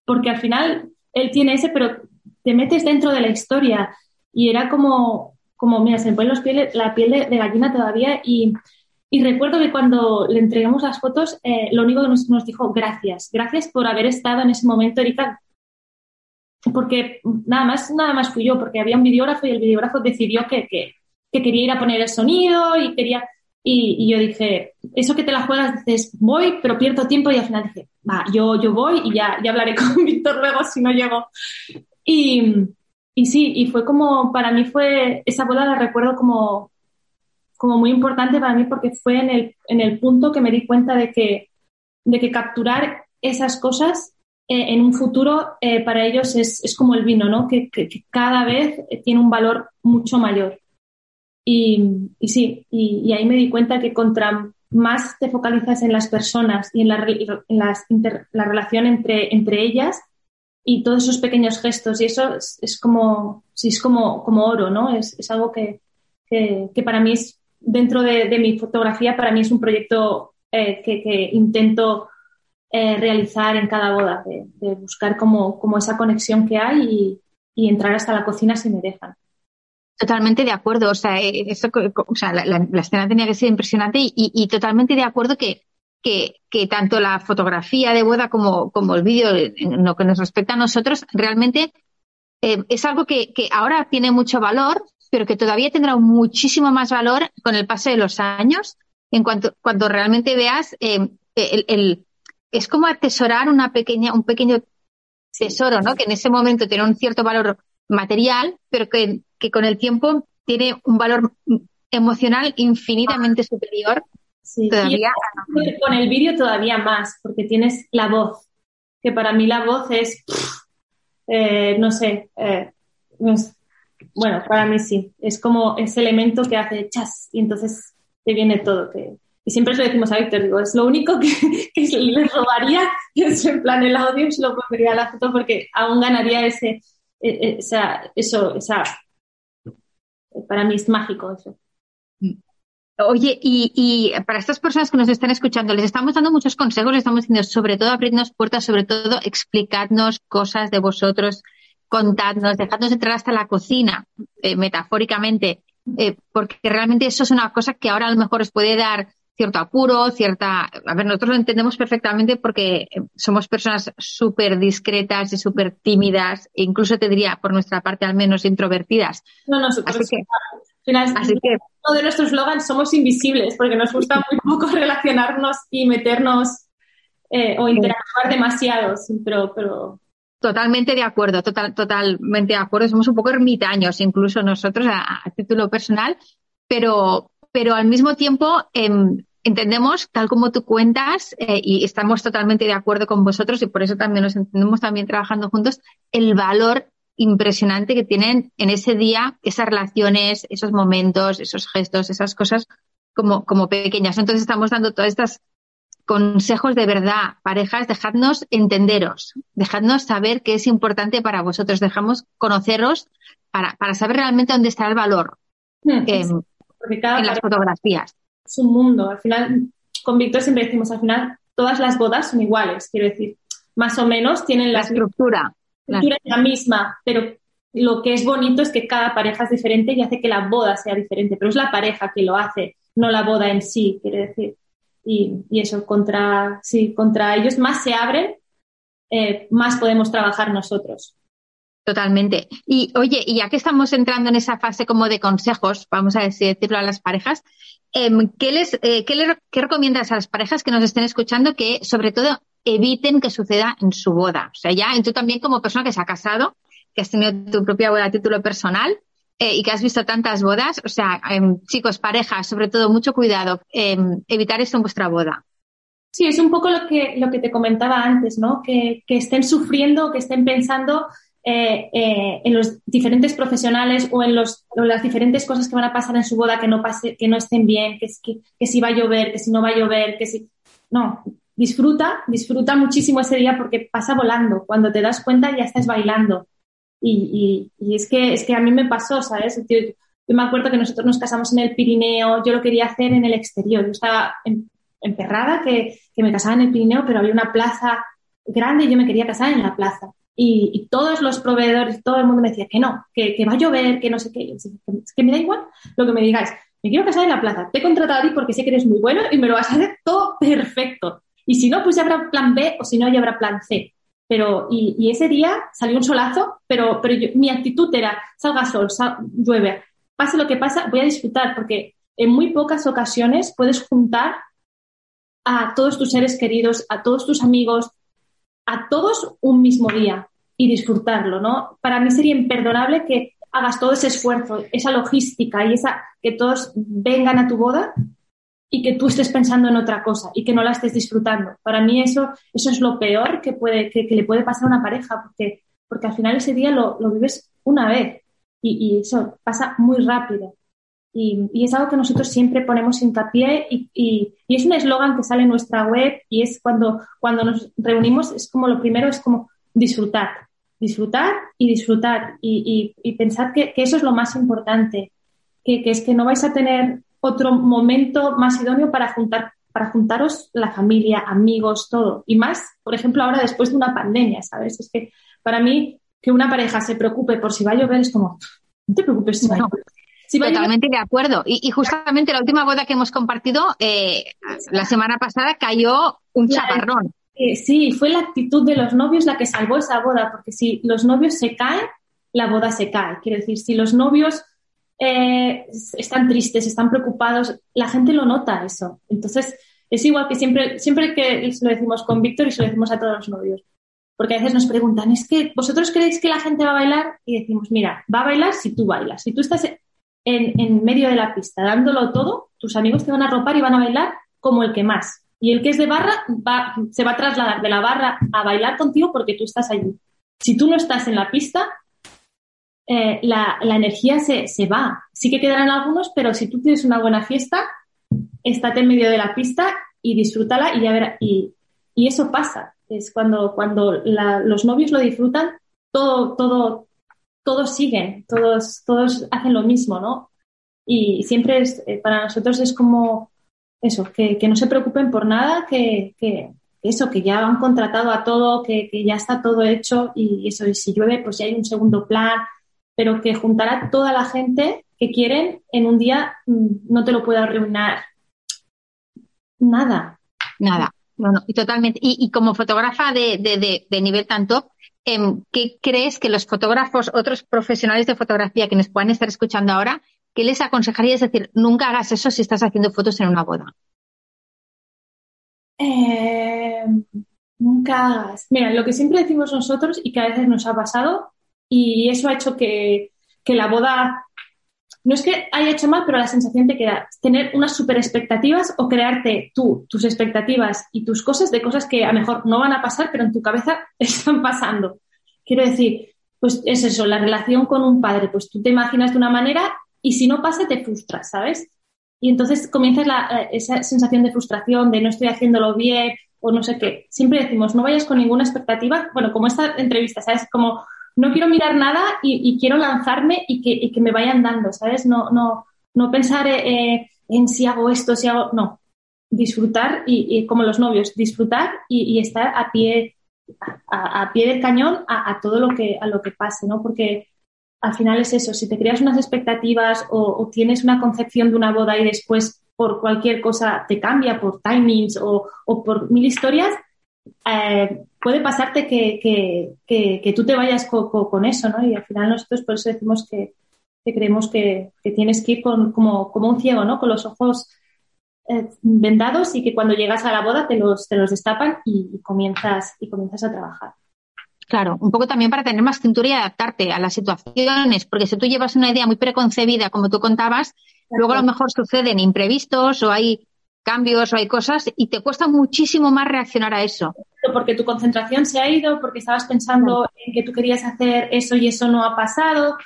porque al final él tiene ese, pero te metes dentro de la historia y era como, como mira, se me pone los pieles, la piel de, gallina todavía y, y, recuerdo que cuando le entregamos las fotos, eh, lo único que nos, nos, dijo, gracias, gracias por haber estado en ese momento, Erika, porque nada más, nada más fui yo, porque había un videógrafo y el videógrafo decidió que, que, que quería ir a poner el sonido y quería y, yo dije, eso que te la juegas, dices, voy, pero pierdo tiempo y al final dije, va, yo, yo voy y ya, ya hablaré con Víctor luego si no llego. Y, y sí, y fue como, para mí fue, esa boda la recuerdo como, como muy importante para mí porque fue en el, en el punto que me di cuenta de que, de que capturar esas cosas eh, en un futuro eh, para ellos es, es, como el vino, ¿no? Que, que, que, cada vez tiene un valor mucho mayor. Y, sí, y, ahí me di cuenta que contra más te focalizas en las personas y en la, relación entre, ellas y todos esos pequeños gestos, y eso es, como, sí, es como, como oro, ¿no? Es, es algo que, que, para mí es, dentro de, mi fotografía, para mí es un proyecto eh, que, intento eh, realizar en cada boda, de, buscar como, como, esa conexión que hay y entrar hasta la cocina si me dejan. Totalmente de acuerdo. O sea, eh, eso, o sea la, la, escena tenía que ser impresionante y, y, totalmente de acuerdo que, que, que, tanto la fotografía de boda como, como el vídeo, en lo que nos respecta a nosotros, realmente eh, es algo que, que ahora tiene mucho valor, pero que todavía tendrá muchísimo más valor con el paso de los años, en cuanto cuando realmente veas eh, el, el, es como atesorar una pequeña, un pequeño tesoro, ¿no? Que en ese momento tiene un cierto valor material, pero que que con el tiempo tiene un valor emocional infinitamente superior todavía. con el vídeo todavía más, porque tienes la voz, que para mí la voz es, eh, no sé, eh, bueno, para mí sí, es como ese elemento que hace chas y entonces te viene todo. Que, y siempre lo decimos a Víctor, digo, es lo único que, que le robaría, es en plan el audio, se lo pondría a la foto porque aún ganaría ese, e, e, esa, eso, esa para mí es mágico eso. Oye, y, para estas personas que nos están escuchando, les estamos dando muchos consejos, les estamos diciendo sobre todo abrirnos puertas, sobre todo explicadnos cosas de vosotros, contadnos, dejadnos entrar hasta la cocina, eh, metafóricamente, eh, porque realmente eso es una cosa que ahora a lo mejor os puede dar cierto apuro, cierta... A ver, nosotros lo entendemos perfectamente porque eh, somos personas súper discretas y súper tímidas, e incluso te diría, por nuestra parte al menos, introvertidas. No, nosotros así que, final, así que uno de nuestros slogans somos invisibles porque nos gusta muy poco relacionarnos y meternos eh, o interactuar demasiado, pero, pero... Totalmente de acuerdo, total, totalmente de acuerdo. Somos un poco ermitaños, incluso nosotros a, a título personal, pero, pero al mismo tiempo em, entendemos, tal como tú cuentas, eh, y estamos totalmente de acuerdo con vosotros y por eso también nos entendemos también trabajando juntos, el valor impresionante que tienen en ese día esas relaciones, esos momentos, esos gestos, esas cosas como, como pequeñas. Entonces estamos dando todas estas consejos de verdad, parejas, dejadnos entenderos, dejadnos saber qué es importante para vosotros, dejamos conoceros para, para saber realmente dónde está el valor hmm, en, las fotografías. Es un mundo, al final, con Víctor siempre decimos, al final todas las bodas son iguales, quiero decir, más o menos tienen la, estructura. La estructura es la misma, pero lo que es bonito es que cada pareja es diferente y hace que la boda sea diferente, pero es la pareja que lo hace, no la boda en sí, quiero decir y, eso, contra, sí, contra ellos más se abren, eh, más podemos trabajar nosotros. Totalmente. Y oye, y ya que estamos entrando en esa fase como de consejos, vamos a decirlo a las parejas, em, ¿qué, les, eh, ¿qué, ¿qué recomiendas a las parejas que nos estén escuchando que sobre todo eviten que suceda en su boda? O sea, ya tú también como persona que se ha casado, que has tenido tu propia boda a título personal, eh, y que has visto tantas bodas, o sea, em, chicos, parejas, sobre todo, mucho cuidado, em, evitar esto en vuestra boda. Sí, es un poco lo que, lo que te comentaba antes, ¿no? Que, que estén sufriendo, que estén pensando eh, eh, en los diferentes profesionales o en, los, las diferentes cosas que van a pasar en su boda que no, pase, que no estén bien, que, que, que si va a llover, que si no va a llover, que si... No, disfruta, disfruta muchísimo ese día porque pasa volando. Cuando te das cuenta ya estás bailando. Y, y, es, que, es que a mí me pasó, ¿sabes? Yo, me acuerdo que nosotros nos casamos en el Pirineo, yo lo quería hacer en el exterior. Yo estaba emperrada que, que me casaba en el Pirineo, pero había una plaza grande y yo me quería casar en la plaza. Y, y, todos los proveedores, todo el mundo me decía que no, que, que va a llover, que no sé qué. Es que me da igual lo que me digáis. Me quiero casar en la plaza. Te he contratado a ti porque sé que eres muy bueno y me lo vas a hacer todo perfecto. Y si no, pues ya habrá plan B o si no, ya habrá plan C. Pero, y, ese día salió un solazo, pero, pero mi actitud era, salga sol, llueve, pase lo que pase, voy a disfrutar, porque en muy pocas ocasiones puedes juntar a todos tus seres queridos, a todos tus amigos, a todos un mismo día y disfrutarlo, ¿no? Para mí sería imperdonable que hagas todo ese esfuerzo, esa logística y esa que todos vengan a tu boda y que tú estés pensando en otra cosa y que no la estés disfrutando. Para mí eso, eso es lo peor que, puede, que, le puede pasar a una pareja, porque, porque al final ese día lo, lo vives una vez y, y, eso pasa muy rápido. Y, y, es algo que nosotros siempre ponemos hincapié y, y, y es un eslogan que sale en nuestra web y es cuando, cuando nos reunimos, es como lo primero, es como disfrutar, disfrutar y disfrutar y, y, pensar que, que, eso es lo más importante, que, que es que no vais a tener otro momento más idóneo para juntar para juntaros la familia, amigos, todo. Y más, por ejemplo, ahora después de una pandemia, ¿sabes? Es que para mí que una pareja se preocupe por si va a llover es como, no te preocupes si va a llover. Totalmente de acuerdo. Y, justamente la última boda que hemos compartido, eh, la semana pasada cayó un chaparrón. Eh, sí, fue la actitud de los novios la que salvó esa boda, porque si los novios se caen, la boda se cae. Quiero decir, si los novios eh, están tristes, están preocupados, la gente lo nota eso. Entonces, es igual que siempre, siempre que lo decimos con Víctor y se lo decimos a todos los novios. Porque a veces nos preguntan, ¿es que vosotros creéis que la gente va a bailar? Y decimos, mira, va a bailar si tú bailas. Si tú estás en, medio de la pista dándolo todo, tus amigos te van a ropar y van a bailar como el que más. Y el que es de barra se va a trasladar de la barra a bailar contigo porque tú estás allí. Si tú no estás en la pista, eh, la, energía se, va. Sí que quedarán algunos, pero si tú tienes una buena fiesta, estate en medio de la pista y disfrútala y ya verás. Y, eso pasa. Es cuando, cuando los novios lo disfrutan, todo, todo, todos siguen, todos, todos hacen lo mismo, ¿no? Y siempre es, eh, para nosotros es como eso, que, no se preocupen por nada, que, eso, que ya han contratado a todo, que, que, ya está todo hecho y eso, y si llueve, pues ya hay un segundo plan, pero que juntar a toda la gente que quieren en un día mm, no te lo puede arruinar. Nada. Nada. No, no, y totalmente. Y, como fotógrafa de, de, de, nivel tan top, ¿qué crees que los fotógrafos, otros profesionales de fotografía que nos puedan estar escuchando ahora, qué les aconsejaría? Es decir, nunca hagas eso si estás haciendo fotos en una boda. Eh, nunca hagas. Mira, lo que siempre decimos nosotros y que a veces nos ha pasado y eso ha hecho que, la boda no es que haya hecho mal, pero la sensación te queda tener unas super expectativas o crearte tú tus expectativas y tus cosas de cosas que a lo mejor no van a pasar, pero en tu cabeza están pasando. Quiero decir, pues es eso, la relación con un padre, pues tú te imaginas de una manera y si no pasa te frustras, ¿sabes? Y entonces comienzas la, esa sensación de frustración, de no estoy haciéndolo bien o no sé qué. Siempre decimos, no vayas con ninguna expectativa, bueno, como esta entrevista, ¿sabes? Como no quiero mirar nada y, quiero lanzarme y que, me vayan dando, ¿sabes? No, no, no pensar eh, en si hago esto, si hago. No. Disfrutar y, como los novios, disfrutar y, estar a pie, a, pie del cañón a, todo lo que, a lo que pase, ¿no? Porque al final es eso, si te creas unas expectativas o, tienes una concepción de una boda y después por cualquier cosa te cambia, por timings o por mil historias, eh, puede pasarte que, que, que, tú te vayas con eso, ¿no? Y al final nosotros por eso decimos que, creemos que, tienes que ir con, como, como, un ciego, ¿no? Con los ojos eh, vendados y que cuando llegas a la boda te los, te los destapan y, comienzas, y comienzas a trabajar. Claro, un poco también para tener más cintura y adaptarte a las situaciones, porque si tú llevas una idea muy preconcebida, como tú contabas, luego a lo mejor suceden imprevistos o hay cambios o hay cosas y te cuesta muchísimo más reaccionar a eso. Porque tu concentración se ha ido, porque estabas pensando en que tú querías hacer eso y eso no ha pasado.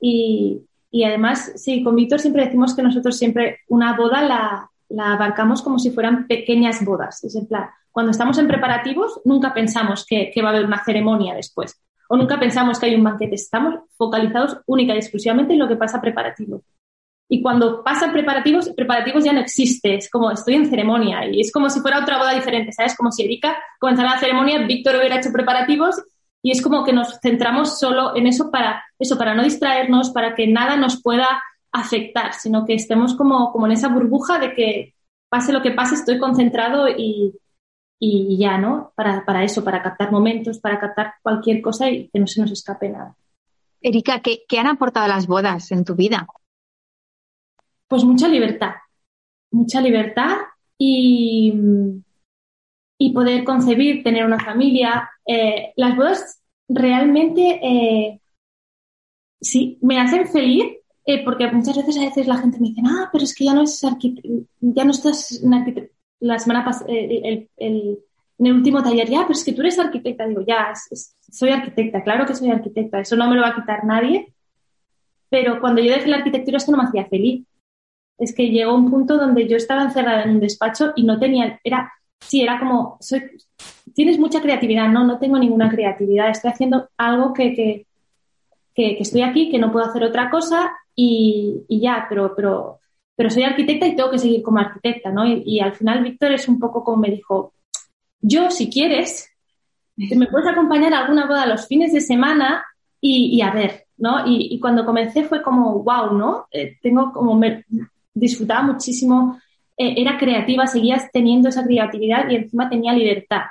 Y, además, sí, con Víctor siempre decimos que nosotros siempre una boda la, la abarcamos como si fueran pequeñas bodas. Es en plan, cuando estamos en preparativos, nunca pensamos que, que va a haber una ceremonia después. O nunca pensamos que hay un banquete. Estamos focalizados única y exclusivamente en lo que pasa preparativo. Y cuando pasan preparativos, preparativos ya no existe, es como estoy en ceremonia y es como si fuera otra boda diferente, ¿sabes? Como si Erika comenzara la ceremonia, Víctor hubiera hecho preparativos y es como que nos centramos solo en eso para eso, para no distraernos, para que nada nos pueda afectar, sino que estemos como, como en esa burbuja de que pase lo que pase, estoy concentrado y, y ya, ¿no? Para, para, eso, para captar momentos, para captar cualquier cosa y que no se nos escape nada. Erika, ¿qué, qué han aportado las bodas en tu vida? Pues mucha libertad, mucha libertad y, y poder concebir, tener una familia. Eh, las bodas realmente eh, sí me hacen feliz eh, porque muchas veces a veces la gente me dice, ah, pero es que ya no es ya no estás en la semana pasada, el, en el último taller, ya, pero es que tú eres arquitecta. Digo, ya, soy arquitecta, claro que soy arquitecta, eso no me lo va a quitar nadie. Pero cuando yo dejé la arquitectura, esto no me hacía feliz es que llegó un punto donde yo estaba encerrada en un despacho y no tenía, era, sí, era como, soy, tienes mucha creatividad, no, no tengo ninguna creatividad, estoy haciendo algo que, que, que, estoy aquí, que no puedo hacer otra cosa y, y, ya, pero, pero, pero soy arquitecta y tengo que seguir como arquitecta, ¿no? Y, al final Víctor es un poco como me dijo, yo si quieres, me puedes acompañar a alguna boda los fines de semana y, y a ver, ¿no? Y, y, cuando comencé fue como, wow, ¿no? Eh, tengo como, disfrutaba muchísimo, eh, era creativa, seguías teniendo esa creatividad y encima tenía libertad,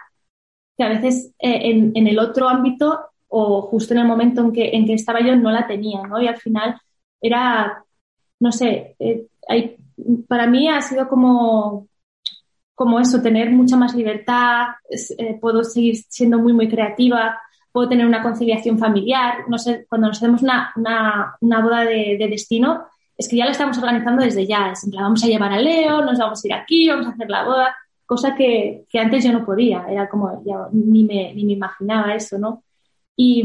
que a veces eh, en, el otro ámbito o justo en el momento en que, en que estaba yo no la tenía, ¿no? Y al final era, no sé, eh, para mí ha sido como, como eso, tener mucha más libertad, puedo seguir siendo muy, muy creativa, puedo tener una conciliación familiar, no sé, cuando nos hacemos una, una, boda de, de, destino, es que ya lo estamos organizando desde ya. Es en plan, vamos a llevar a Leo, nos vamos a ir aquí, vamos a hacer la boda, cosa que, que antes yo no podía, era como, ya, ni, me, ni me imaginaba eso, ¿no? Y,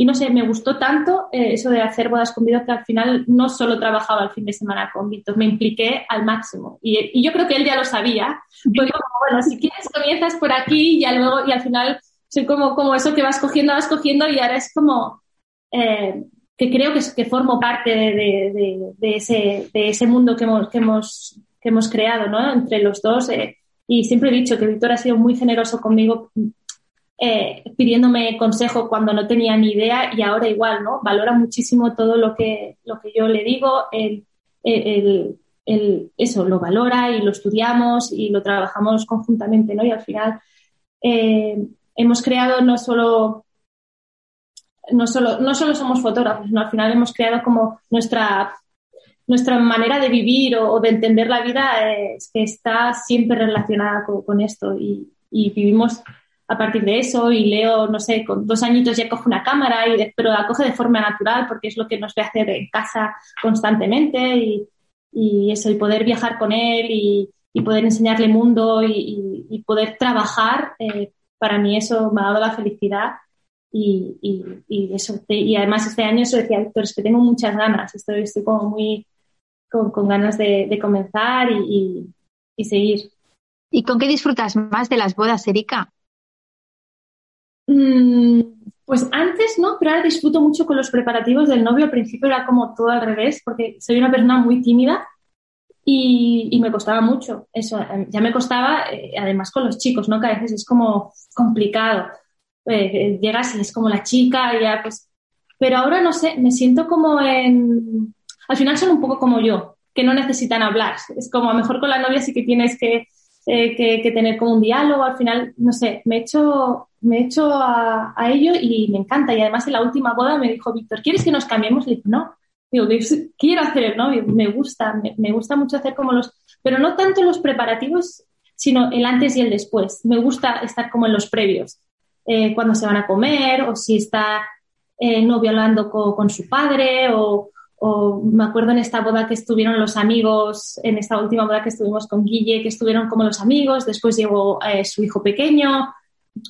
y no sé, me gustó tanto eh, eso de hacer bodas con que al final no solo trabajaba el fin de semana con Víctor, me impliqué al máximo. Y, yo creo que él ya lo sabía. Como, bueno, si quieres comienzas por aquí y luego, y al final soy como, como eso que vas cogiendo, vas cogiendo y ahora es como, eh, que creo que, formo parte de, ese, mundo que hemos, creado entre los dos. Eh, y siempre he dicho que Víctor ha sido muy generoso conmigo eh, pidiéndome consejo cuando no tenía ni idea y ahora igual, ¿no? Valora muchísimo todo lo que, yo le digo, eso, lo valora y lo estudiamos y lo trabajamos conjuntamente. Y al final eh, hemos creado no solo no solo, no solo somos fotógrafos, sino al final hemos creado como nuestra, nuestra manera de vivir o, de entender la vida es que está siempre relacionada con, esto y, vivimos a partir de eso y Leo, no sé, con dos añitos ya coge una cámara, y pero la coge de forma natural porque es lo que nos ve hacer en casa constantemente y, y eso, y poder viajar con él y, y poder enseñarle mundo y, y poder trabajar, eh, para mí eso me ha dado la felicidad y, y, eso. Y además este año eso decía Víctor, es que tengo muchas ganas, estoy, estoy como muy con, con ganas de, de comenzar y, seguir. ¿Y con qué disfrutas más de las bodas, Erika? Mm, pues antes no, pero ahora disfruto mucho con los preparativos del novio. Al principio era como todo al revés, porque soy una persona muy tímida y, me costaba mucho. Eso, ya me costaba, eh, además con los chicos, ¿no? Que a veces es como complicado. Eh, llegas y es como la chica y ya pues... Pero ahora no sé, me siento como en... Al final son un poco como yo, que no necesitan hablar. Es como a lo mejor con la novia sí que tienes que, eh, que, tener como un diálogo. Al final, no sé, me he hecho, me he hecho a, ello y me encanta. Y además en la última boda me dijo Víctor, ¿quieres que nos cambiemos? Le dije, no. Digo, quiero hacer el novio, me gusta, me, me gusta mucho hacer como los, pero no tanto los preparativos, sino el antes y el después. Me gusta estar como en los previos eh, cuando se van a comer o si está eh, novio hablando con, su padre o, me acuerdo en esta boda que estuvieron los amigos, en esta última boda que estuvimos con Guille, que estuvieron como los amigos, después llegó eh, su hijo pequeño.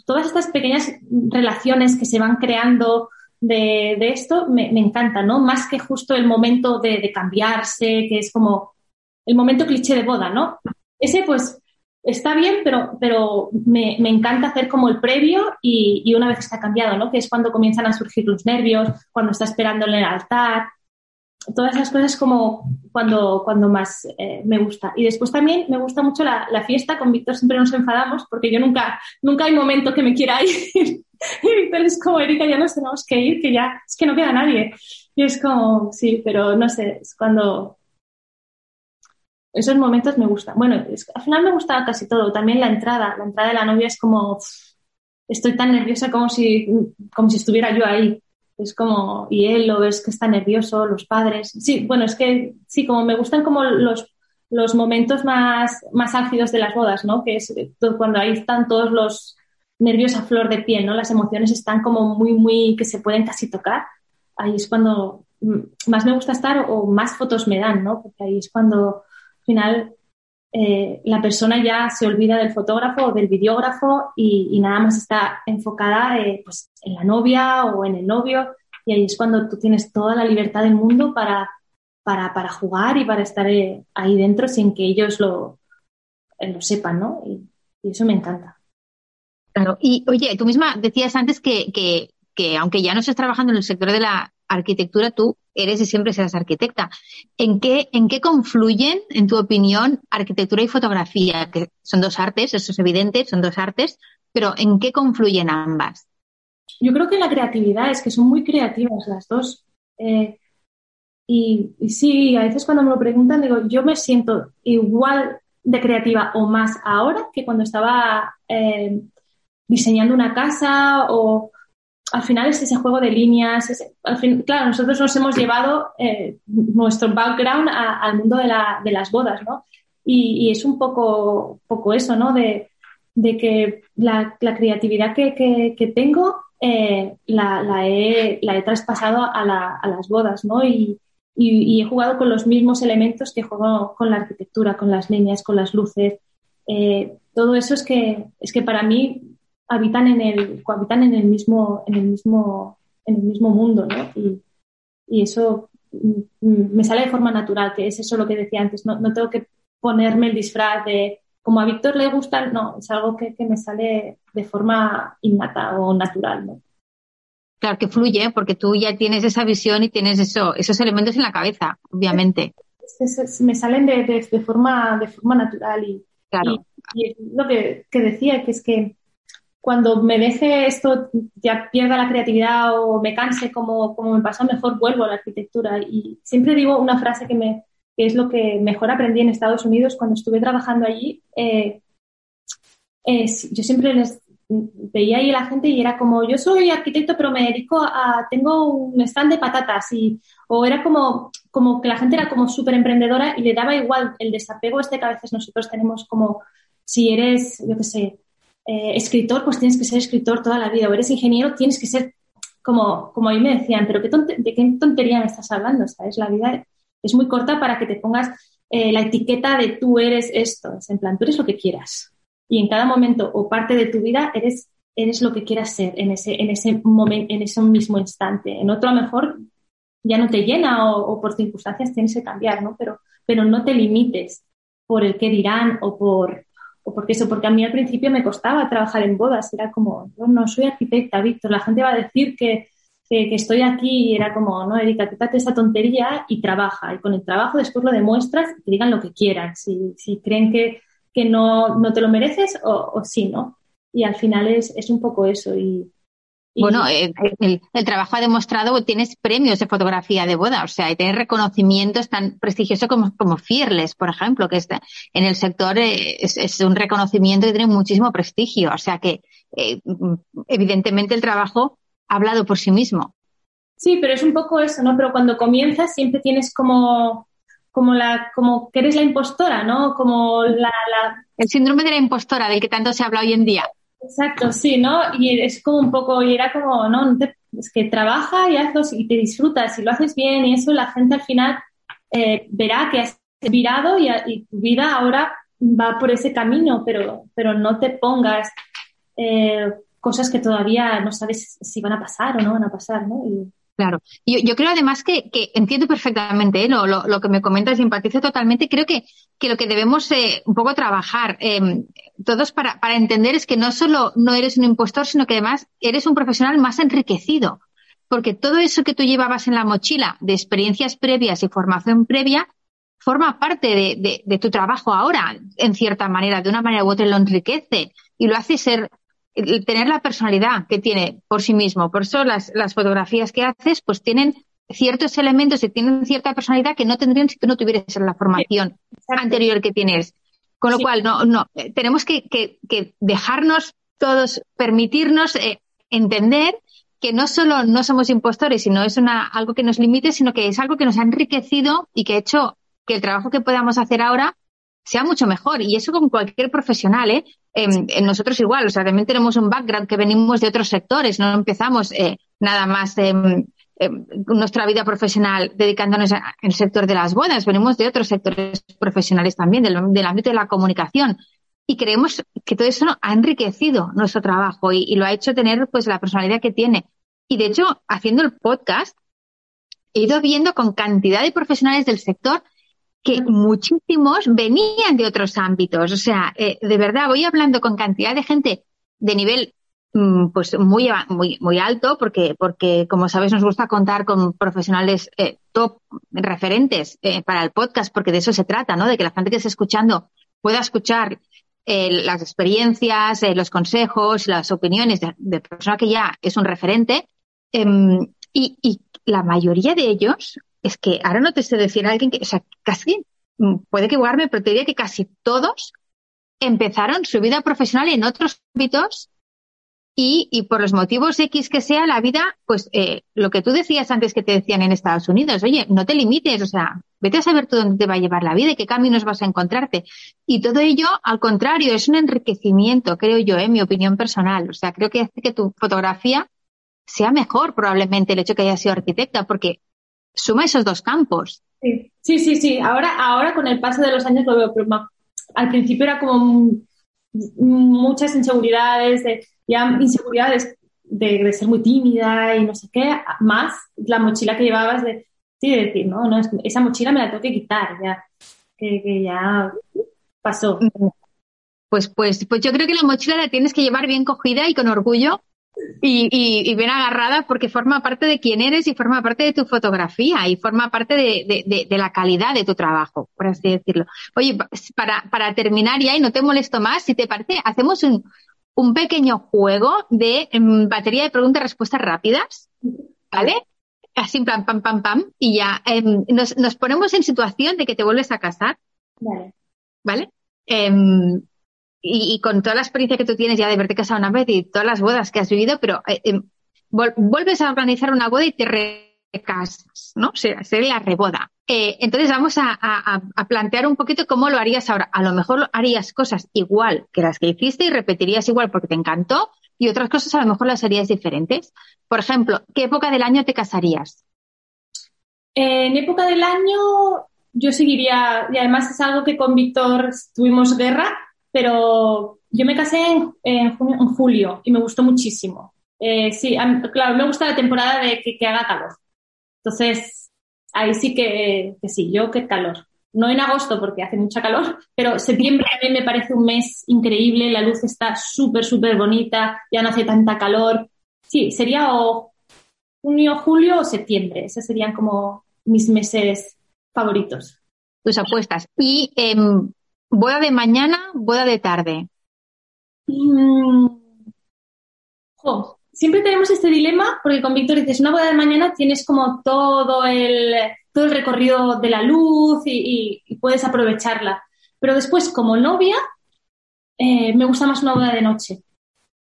Todas estas pequeñas relaciones que se van creando de, esto me, me encantan, ¿no? Más que justo el momento de, de, cambiarse, que es como el momento cliché de boda, ¿no? Ese pues está bien, pero, pero me, me, encanta hacer como el previo y, y, una vez está cambiado, ¿no? Que es cuando comienzan a surgir los nervios, cuando está esperando en el altar. Todas esas cosas como cuando, cuando más eh, me gusta. Y después también me gusta mucho la, la, fiesta. Con Víctor siempre nos enfadamos porque yo nunca, nunca hay momento que me quiera ir. y Víctor es como, Erika, ya nos tenemos que ir, que ya es que no queda nadie. Y es como, sí, pero no sé, es cuando, esos momentos me gustan. Bueno, al final me gustaba casi todo. También la entrada. La entrada de la novia es como. Estoy tan nerviosa como si, como si estuviera yo ahí. Es como. Y él lo ves que está nervioso, los padres. Sí, bueno, es que sí, como me gustan como los, los momentos más, más álgidos de las bodas, ¿no? Que es cuando ahí están todos los nervios a flor de piel, ¿no? Las emociones están como muy, muy. que se pueden casi tocar. Ahí es cuando más me gusta estar o más fotos me dan, ¿no? Porque ahí es cuando final eh, la persona ya se olvida del fotógrafo o del videógrafo y, nada más está enfocada eh, pues, en la novia o en el novio y ahí es cuando tú tienes toda la libertad del mundo para, para, jugar y para estar eh, ahí dentro sin que ellos lo, lo sepan, ¿no? Y, eso me encanta. Claro, y oye, tú misma decías antes que, que, que aunque ya no estés trabajando en el sector de la arquitectura, tú eres y siempre serás arquitecta. ¿En qué, ¿En qué confluyen, en tu opinión, arquitectura y fotografía? Que son dos artes, eso es evidente, son dos artes, pero ¿en qué confluyen ambas? Yo creo que la creatividad es que son muy creativas las dos. Eh, y, sí, a veces cuando me lo preguntan, digo, yo me siento igual de creativa o más ahora que cuando estaba eh, diseñando una casa o, al final es ese juego de líneas. al fin, claro, nosotros nos hemos llevado eh, nuestro background al mundo de, la, de, las bodas, ¿no? Y, es un poco, poco eso, ¿no? De, de que la, la creatividad que, que, tengo eh, la, la, he, la, he, traspasado a, a, las bodas, ¿no? Y, y, he jugado con los mismos elementos que juego con la arquitectura, con las líneas, con las luces. Eh, todo eso es que, es que para mí habitan en el, cohabitan en el mismo, en el mismo, en el mismo mundo, ¿no? Y, y eso mm, mm, me sale de forma natural, que es eso lo que decía antes, no, no tengo que ponerme el disfraz de como a Víctor le gusta, no, es algo que, que me sale de forma innata o natural, ¿no? Claro que fluye, porque tú ya tienes esa visión y tienes eso, esos elementos en la cabeza, obviamente. me salen de, de, forma, de forma natural y, claro. y, lo que, que, decía, que es que cuando me deje esto, ya pierda la creatividad o me canse como, como me pasó, mejor vuelvo a la arquitectura. Y siempre digo una frase que, me, que es lo que mejor aprendí en Estados Unidos cuando estuve trabajando allí. Eh, yo siempre les veía ahí a la gente y era como, yo soy arquitecto, pero me dedico a, tengo un stand de patatas y, o era como, como que la gente era como súper emprendedora y le daba igual el desapego este que a veces nosotros tenemos como, si eres, yo qué sé, eh, escritor, pues tienes que ser escritor toda la vida, o eres ingeniero, tienes que ser como, como a mí me decían, pero ¿qué ¿de qué tontería me estás hablando? ¿Sabes? La vida es muy corta para que te pongas eh, la etiqueta de tú eres esto. Es en plan, tú eres lo que quieras. Y en cada momento o parte de tu vida eres, eres lo que quieras ser en ese, en ese momento, en ese mismo instante. En otro a lo mejor ya no te llena o, por circunstancias tienes que cambiar, ¿no? Pero, pero no te limites por el que dirán o por, o porque eso, porque a mí al principio me costaba trabajar en bodas, era como, no, no soy arquitecta, Víctor, la gente va a decir que, que, estoy aquí y era como, no, Erika, quítate esa tontería y trabaja. Y con el trabajo después lo demuestras y te digan lo que quieran, si, si creen que, que no, no te lo mereces o, o sí, ¿no? Y al final es, es un poco eso y, bueno, eh, el, trabajo ha demostrado que tienes premios de fotografía de boda, o sea, y tienes reconocimientos tan prestigiosos como, como Fearless, por ejemplo, que está en el sector eh, es, un reconocimiento que tiene muchísimo prestigio, o sea que eh, evidentemente el trabajo ha hablado por sí mismo. Sí, pero es un poco eso, ¿no? Pero cuando comienzas siempre tienes como, como la, como que eres la impostora, ¿no? Como la... El síndrome de la impostora del que tanto se habla hoy en día. Exacto, sí, ¿no? Y es como un poco, y era como, no, es que trabaja y hazlo y te disfrutas y lo haces bien y eso la gente al final eh, verá que has virado y, tu vida ahora va por ese camino, pero, pero no te pongas eh, cosas que todavía no sabes si van a pasar o no van a pasar, ¿no? Claro. Yo, yo creo además que, que entiendo perfectamente ¿eh? lo, lo, lo, que me comentas y empatizo totalmente. Creo que, que lo que debemos eh, un poco trabajar eh, todos para, para entender es que no solo no eres un impostor, sino que además eres un profesional más enriquecido. Porque todo eso que tú llevabas en la mochila de experiencias previas y formación previa forma parte de, de, de tu trabajo ahora, en cierta manera, de una manera u otra lo enriquece y lo hace ser tener la personalidad que tiene por sí mismo. Por eso las, las fotografías que haces pues tienen ciertos elementos y tienen cierta personalidad que no tendrían si tú no tuvieras la formación anterior que tienes. Con lo cual, no, no, eh, tenemos que, que, que dejarnos todos, permitirnos eh, entender que no solo no somos impostores, sino es una, algo que nos limite, sino que es algo que nos ha enriquecido y que ha hecho que el trabajo que podamos hacer ahora sea mucho mejor. Y eso con cualquier profesional, ¿eh? en nosotros igual, o sea, también tenemos un background que venimos de otros sectores, no empezamos eh, nada más eh, nuestra vida profesional dedicándonos al sector de las bodas, venimos de otros sectores profesionales también, del, del ámbito de la comunicación. Y creemos que todo eso ha enriquecido nuestro trabajo y, y lo ha hecho tener pues la personalidad que tiene. Y de hecho, haciendo el podcast, he ido viendo con cantidad de profesionales del sector que muchísimos venían de otros ámbitos. O sea, eh, de verdad, voy hablando con cantidad de gente de nivel pues muy, muy, muy alto, porque, porque como sabes, nos gusta contar con profesionales eh, top referentes eh, para el podcast, porque de eso se trata, ¿no? De que la gente que esté escuchando pueda escuchar las experiencias, los consejos, las opiniones de, de, persona que ya es un referente. Em, y, y la mayoría de ellos es que ahora no te sé decir a alguien que, o sea, casi, mm, puede equivocarme, pero te diría que casi todos empezaron su vida profesional en otros ámbitos y, y por los motivos X que sea la vida, pues eh, lo que tú decías antes que te decían en Estados Unidos, oye, no te limites, o sea, vete a saber tú dónde te va a llevar la vida y qué caminos vas a encontrarte. Y todo ello, al contrario, es un enriquecimiento, creo yo, en mi opinión personal. O sea, creo que hace que tu fotografía sea mejor probablemente el hecho que hayas sido arquitecta, porque suma esos dos campos. Sí, sí, sí. Ahora, ahora con el paso de los años lo veo, pero al principio era como muchas inseguridades, de, ya inseguridades de, ser muy tímida y no sé qué, más la mochila que llevabas de, sí, de decir, no, no, esa mochila me la tengo que quitar, ya, que, que ya pasó. Pues, pues, pues yo creo que la mochila la tienes que llevar bien cogida y con orgullo y, y, y, bien agarrada porque forma parte de quién eres y forma parte de tu fotografía y forma parte de, de, de, la calidad de tu trabajo, por así decirlo. Oye, para, para terminar ya y no te molesto más, si te parece, hacemos un, un pequeño juego de um, batería de preguntas y respuestas rápidas, ¿vale? Así en plan, pam, pam, pam, y ya um, nos, nos ponemos en situación de que te vuelves a casar. Vale. ¿Vale? Um, y, con toda la experiencia que tú tienes ya de verte casado una vez y todas las bodas que has vivido, pero eh, eh, vuelves a organizar una boda y te casas, ¿no? Sería, la reboda. Eh, entonces vamos a, plantear un poquito cómo lo harías ahora. A lo mejor harías cosas igual que las que hiciste y repetirías igual porque te encantó y otras cosas a lo mejor las harías diferentes. Por ejemplo, ¿qué época del año te casarías? En época del año yo seguiría, y además es algo que con Víctor tuvimos guerra, pero yo me casé en, julio y me gustó muchísimo. Eh, sí, claro, me gusta la temporada de que, haga calor. Entonces, ahí sí que, sí, yo qué calor. No en agosto porque hace mucha calor, pero septiembre a mí me parece un mes increíble, la luz está súper, súper bonita, ya no hace tanta calor. Sí, sería o junio, julio o septiembre. Esos serían como mis meses favoritos. Tus apuestas. Y eh, boda de mañana, boda de tarde. Mm, siempre tenemos este dilema porque con Víctor dices, una boda de mañana tienes como todo el, todo el recorrido de la luz y, puedes aprovecharla. Pero después, como novia, eh, me gusta más una boda de noche.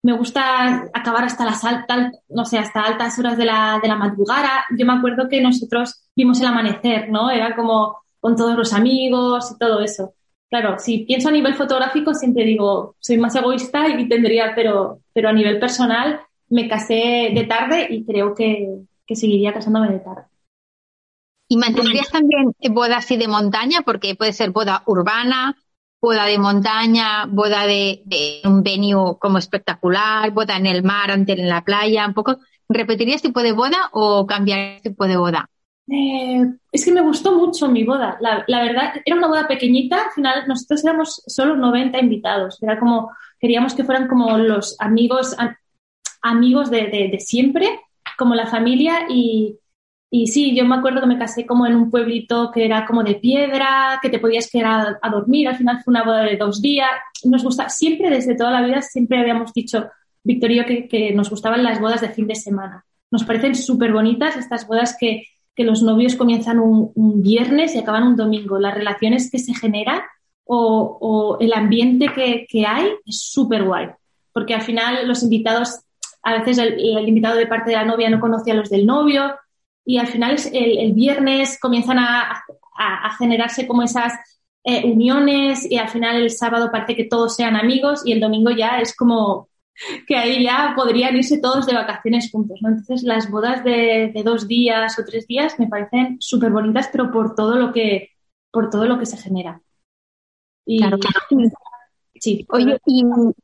Me gusta acabar hasta las altas, no sé, hasta altas horas de la, de la madrugada. Yo me acuerdo que nosotros vimos el amanecer, ¿no? Era como con todos los amigos y todo eso. Claro, si pienso a nivel fotográfico, siempre digo, soy más egoísta y tendría, pero, pero a nivel personal, me casé de tarde y creo que, seguiría casándome de tarde. ¿Y mantendrías también boda así de montaña? Porque puede ser boda urbana, boda de montaña, boda de, un venue como espectacular, boda en el mar, ante en la playa, un poco. ¿Repetirías tipo de boda o cambiarías tipo de boda? Eh, es que me gustó mucho mi boda. La, verdad, era una boda pequeñita. Al final, nosotros éramos solo 90 invitados. Era como, queríamos que fueran como los amigos, amigos de, siempre, como la familia. Y, sí, yo me acuerdo que me casé como en un pueblito que era como de piedra, que te podías quedar a, dormir. Al final fue una boda de dos días. Nos gusta, siempre desde toda la vida, siempre habíamos dicho, Victorio, que, que nos gustaban las bodas de fin de semana. Nos parecen súper bonitas estas bodas que que los novios comienzan un, viernes y acaban un domingo. Las relaciones que se generan o, el ambiente que, hay es súper guay. Porque al final los invitados, a veces el, invitado de parte de la novia no conoce a los del novio y al final el, viernes comienzan a, generarse como esas eh, uniones y al final el sábado parece que todos sean amigos y el domingo ya es como que ahí ya podrían irse todos de vacaciones juntos, ¿no? Entonces las bodas de, dos días o tres días me parecen súper bonitas, pero por todo lo que, por todo lo que se genera. claro, Sí. Oye, ¿y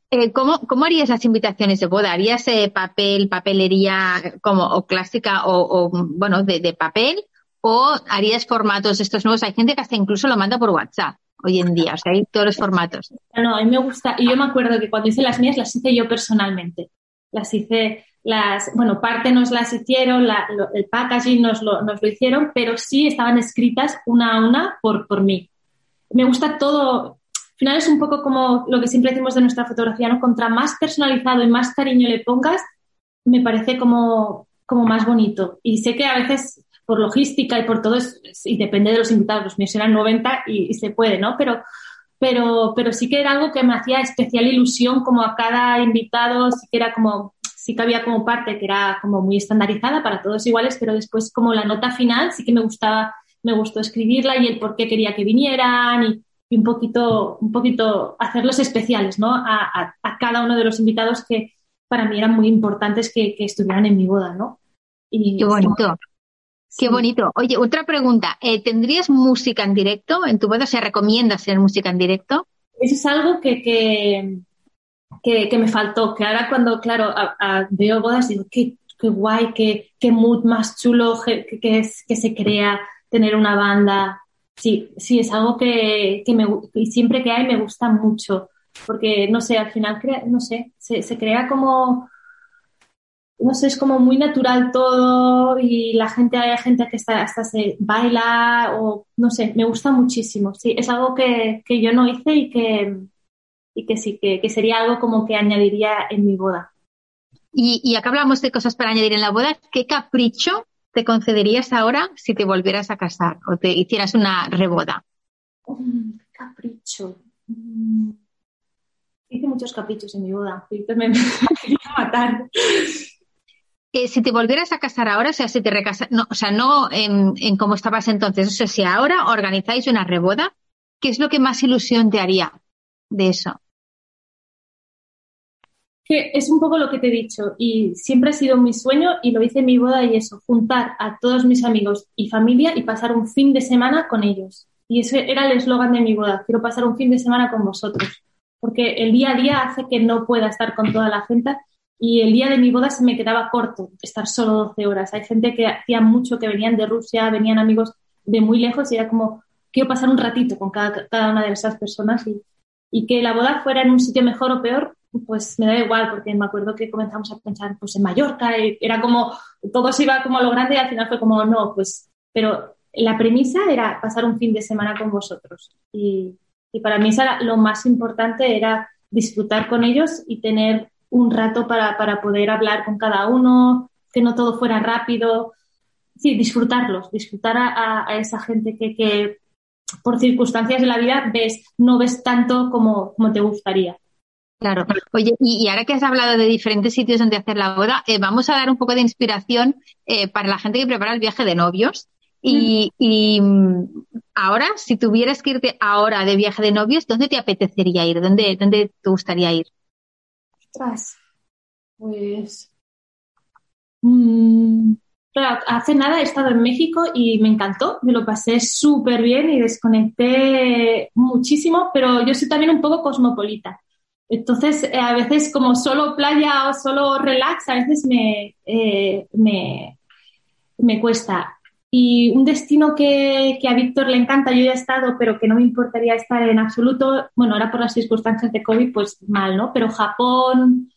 eh, ¿cómo, cómo, harías las invitaciones de boda? ¿Harías eh, papel, papelería como o clásica o, bueno, de, de, papel? ¿O harías formatos estos nuevos? Hay gente que hasta incluso lo manda por WhatsApp hoy en día, o sea, hay todos los formatos. No, a mí me gusta, y yo me acuerdo que cuando hice las mías las hice yo personalmente. Las hice, las, bueno, parte nos las hicieron, el packaging nos lo, nos lo hicieron, pero sí estaban escritas una a una por, por mí. Me gusta todo, al final es un poco como lo que siempre decimos de nuestra fotografía, ¿no? Contra más personalizado y más cariño le pongas, me parece como, como más bonito. Y sé que a veces por logística y por todo, y depende de los invitados, los míos eran 90 y, se puede, ¿no? Pero, pero, pero sí que era algo que me hacía especial ilusión como a cada invitado, sí que era como, sí que había como parte que era como muy estandarizada para todos iguales, pero después como la nota final sí que me gustaba, me gustó escribirla y el por qué quería que vinieran y, un poquito, un poquito hacerlos especiales, ¿no? A, a, cada uno de los invitados que para mí eran muy importantes que, que estuvieran en mi boda, ¿no? Y, Qué bonito. Qué bonito. Oye, otra pregunta. Eh, ¿Tendrías música en directo en tu boda? ¿Se recomienda hacer música en directo? Eso es algo que, que, me faltó. Que ahora cuando, claro, veo bodas digo, qué, qué guay, qué, qué mood más chulo que, que, se crea tener una banda. Sí, sí, es algo que, que, me, siempre que hay me gusta mucho. Porque, no sé, al final, no sé, se, se crea como no sé, es como muy natural todo y la gente, hay gente que está, hasta se baila o no sé, me gusta muchísimo. Sí, es algo que, yo no hice y que, y que sí, que, sería algo como que añadiría en mi boda. Y, y acá hablamos de cosas para añadir en la boda. ¿Qué capricho te concederías ahora si te volvieras a casar o te hicieras una reboda? Un capricho. Mm. Hice muchos caprichos en mi boda. Me, me, quería matar. Si te volvieras a casar ahora, o sea, si te recasas, no, o sea, no en, en cómo estabas entonces, o sea, si ahora organizáis una reboda, ¿qué es lo que más ilusión te haría de eso? Que es un poco lo que te he dicho y siempre ha sido mi sueño y lo hice en mi boda y eso, juntar a todos mis amigos y familia y pasar un fin de semana con ellos. Y ese era el eslogan de mi boda, quiero pasar un fin de semana con vosotros, porque el día a día hace que no pueda estar con toda la gente y el día de mi boda se me quedaba corto estar solo 12 horas. Hay gente que hacía mucho, que venían de Rusia, venían amigos de muy lejos y era como, quiero pasar un ratito con cada, cada una de esas personas y, y que la boda fuera en un sitio mejor o peor, pues me da igual, porque me acuerdo que comenzamos a pensar pues en Mallorca, y era como, todo se iba como a lo grande y al final fue como, no, pues, pero la premisa era pasar un fin de semana con vosotros. Y, y para mí lo más importante era disfrutar con ellos y tener un rato para, para poder hablar con cada uno, que no todo fuera rápido. Sí, disfrutarlos, disfrutar a, a esa gente que, que, por circunstancias de la vida ves, no ves tanto como, como te gustaría. Claro. Oye, y, ahora que has hablado de diferentes sitios donde hacer la boda, eh, vamos a dar un poco de inspiración eh, para la gente que prepara el viaje de novios. Y, mm. y, ahora, si tuvieras que irte ahora de viaje de novios, ¿dónde te apetecería ir? ¿Dónde, dónde te gustaría ir? Pues. Mmm, claro, hace nada he estado en México y me encantó, me lo pasé súper bien y desconecté muchísimo, pero yo soy también un poco cosmopolita. Entonces, eh, a veces como solo playa o solo relax, a veces me, eh, me, me, cuesta. Y un destino que, que, a Víctor le encanta, yo ya he estado, pero que no me importaría estar en absoluto, bueno, ahora por las circunstancias de COVID, pues mal, ¿no? Pero Japón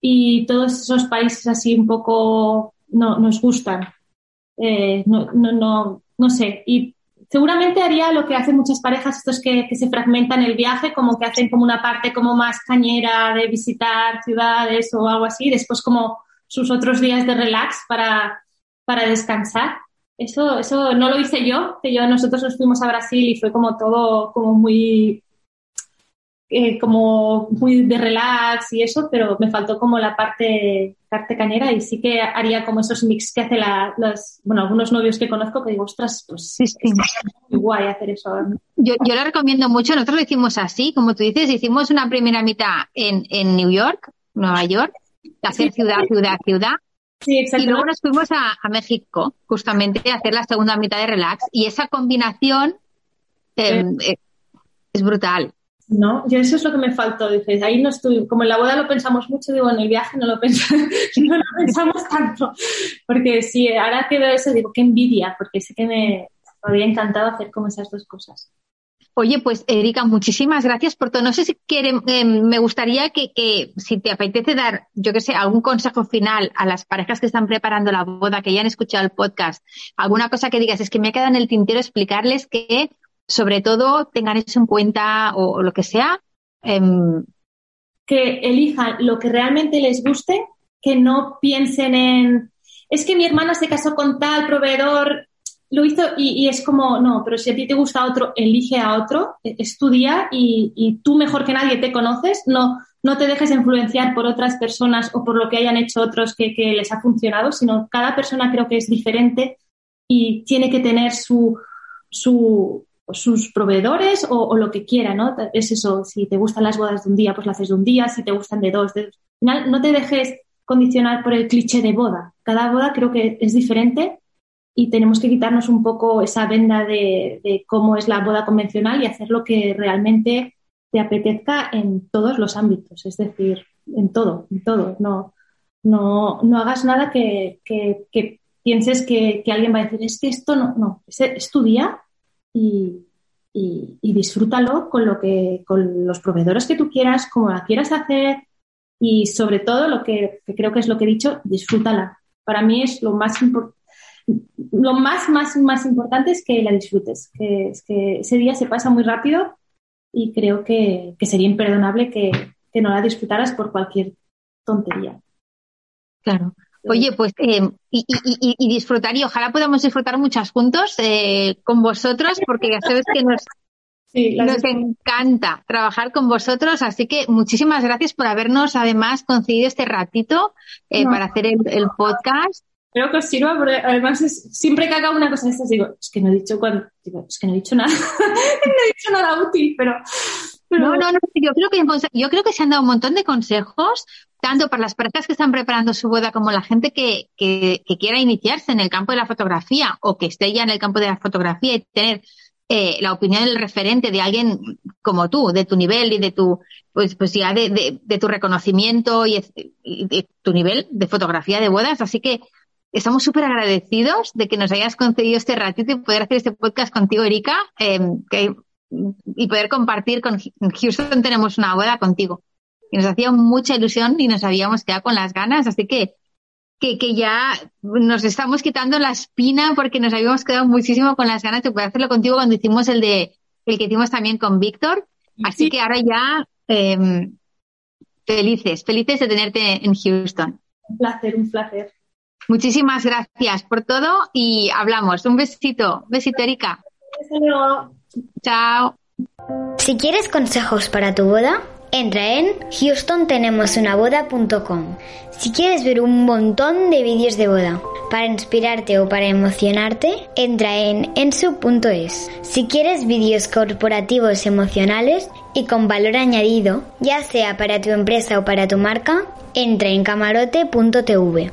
y todos esos países así un poco no, nos gustan. Eh, no, no, no, no sé. Y seguramente haría lo que hacen muchas parejas, estos que, que, se fragmentan el viaje, como que hacen como una parte como más cañera de visitar ciudades o algo así, después como sus otros días de relax para, para descansar. Eso, eso no lo hice yo, que yo nosotros nos fuimos a Brasil y fue como todo como muy eh, como muy de relax y eso, pero me faltó como la parte, parte cañera y sí que haría como esos mix que hace la, los, bueno, algunos novios que conozco que digo, ostras, pues sí, sí. es muy guay hacer eso. Yo, yo lo recomiendo mucho, nosotros lo hicimos así, como tú dices, hicimos una primera mitad en, en New York, Nueva York, hacer ciudad, ciudad, ciudad. Sí, y luego nos fuimos a, a, México, justamente, a hacer la segunda mitad de relax. Y esa combinación eh, eh, es brutal. No, yo eso es lo que me faltó. Dices, ahí no estoy, como en la boda lo pensamos mucho, digo, en el viaje no lo, pensamos, no lo pensamos tanto. Porque si ahora que veo eso, digo, qué envidia, porque sé que me habría encantado hacer como esas dos cosas. Oye, pues Erika, muchísimas gracias por todo. No sé si quiere, eh, me gustaría que, que, si te apetece dar, yo que sé, algún consejo final a las parejas que están preparando la boda, que ya han escuchado el podcast, alguna cosa que digas, es que me queda en el tintero explicarles que sobre todo tengan eso en cuenta o, lo que sea. Eh, que elijan lo que realmente les guste, que no piensen en, es que mi hermana se casó con tal proveedor, lo hizo y, es como, no, pero si a ti te gusta otro, elige a otro, e, estudia y, y, tú mejor que nadie te conoces, no, no te dejes influenciar por otras personas o por lo que hayan hecho otros que, que les ha funcionado, sino cada persona creo que es diferente y tiene que tener su, su, sus proveedores o, o, lo que quiera, ¿no? Es eso, si te gustan las bodas de un día, pues las haces de un día, si te gustan de dos, de dos. Al final, no te dejes condicionar por el cliché de boda. Cada boda creo que es diferente y tenemos que quitarnos un poco esa venda de, cómo es la boda convencional y hacer lo que realmente te apetezca en todos los ámbitos, es decir, en todo, en todo. No, no, no hagas nada que, que, pienses que, alguien va a decir, es que esto no, no, es, es tu día y, y, y, disfrútalo con, lo que, con los proveedores que tú quieras, como la quieras hacer y sobre todo lo que, que creo que es lo que he dicho, disfrútala. Para mí es lo más importante. Lo más, más, más importante es que la disfrutes, que, es que ese día se pasa muy rápido y creo que, que sería imperdonable que, que no la disfrutaras por cualquier tontería. Claro. Oye, pues eh, y, y, y, disfrutar y ojalá podamos disfrutar muchas juntos eh, con vosotros porque ya sabes que nos, Nos encanta trabajar con vosotros, así que muchísimas gracias por habernos además concedido este ratito eh, para hacer el, podcast. Espero que sirva, porque además siempre que haga una cosa de estas digo, es que no he dicho cuando, digo, es que no he dicho nada, no he dicho nada útil, pero, No, no, no, yo creo que yo creo que se han dado un montón de consejos, tanto para las parejas que están preparando su boda como la gente que, que, que quiera iniciarse en el campo de la fotografía o que esté ya en el campo de la fotografía y tener eh, la opinión del referente de alguien como tú, de tu nivel y de tu, pues, pues ya de, de, tu reconocimiento y, de tu nivel de fotografía de bodas. Así que estamos súper agradecidos de que nos hayas concedido este ratito y poder hacer este podcast contigo, Erika, em, y poder compartir con Houston tenemos una boda contigo. Y nos hacía mucha ilusión y nos habíamos quedado con las ganas, así que que, que ya nos estamos quitando la espina porque nos habíamos quedado muchísimo con las ganas de poder hacerlo contigo cuando hicimos el de el que hicimos también con Víctor. Así que ahora ya eh, felices, felices de tenerte en Houston. Un placer, un placer. Muchísimas gracias por todo y hablamos. Un besito, besito Erika. Chao. Si quieres consejos para tu boda, Entra en houstontenemosunaboda.com si quieres ver un montón de vídeos de boda. Para inspirarte o para emocionarte, entra en ensu.es. Si quieres vídeos corporativos emocionales y con valor añadido, ya sea para tu empresa o para tu marca, entra en camarote.tv.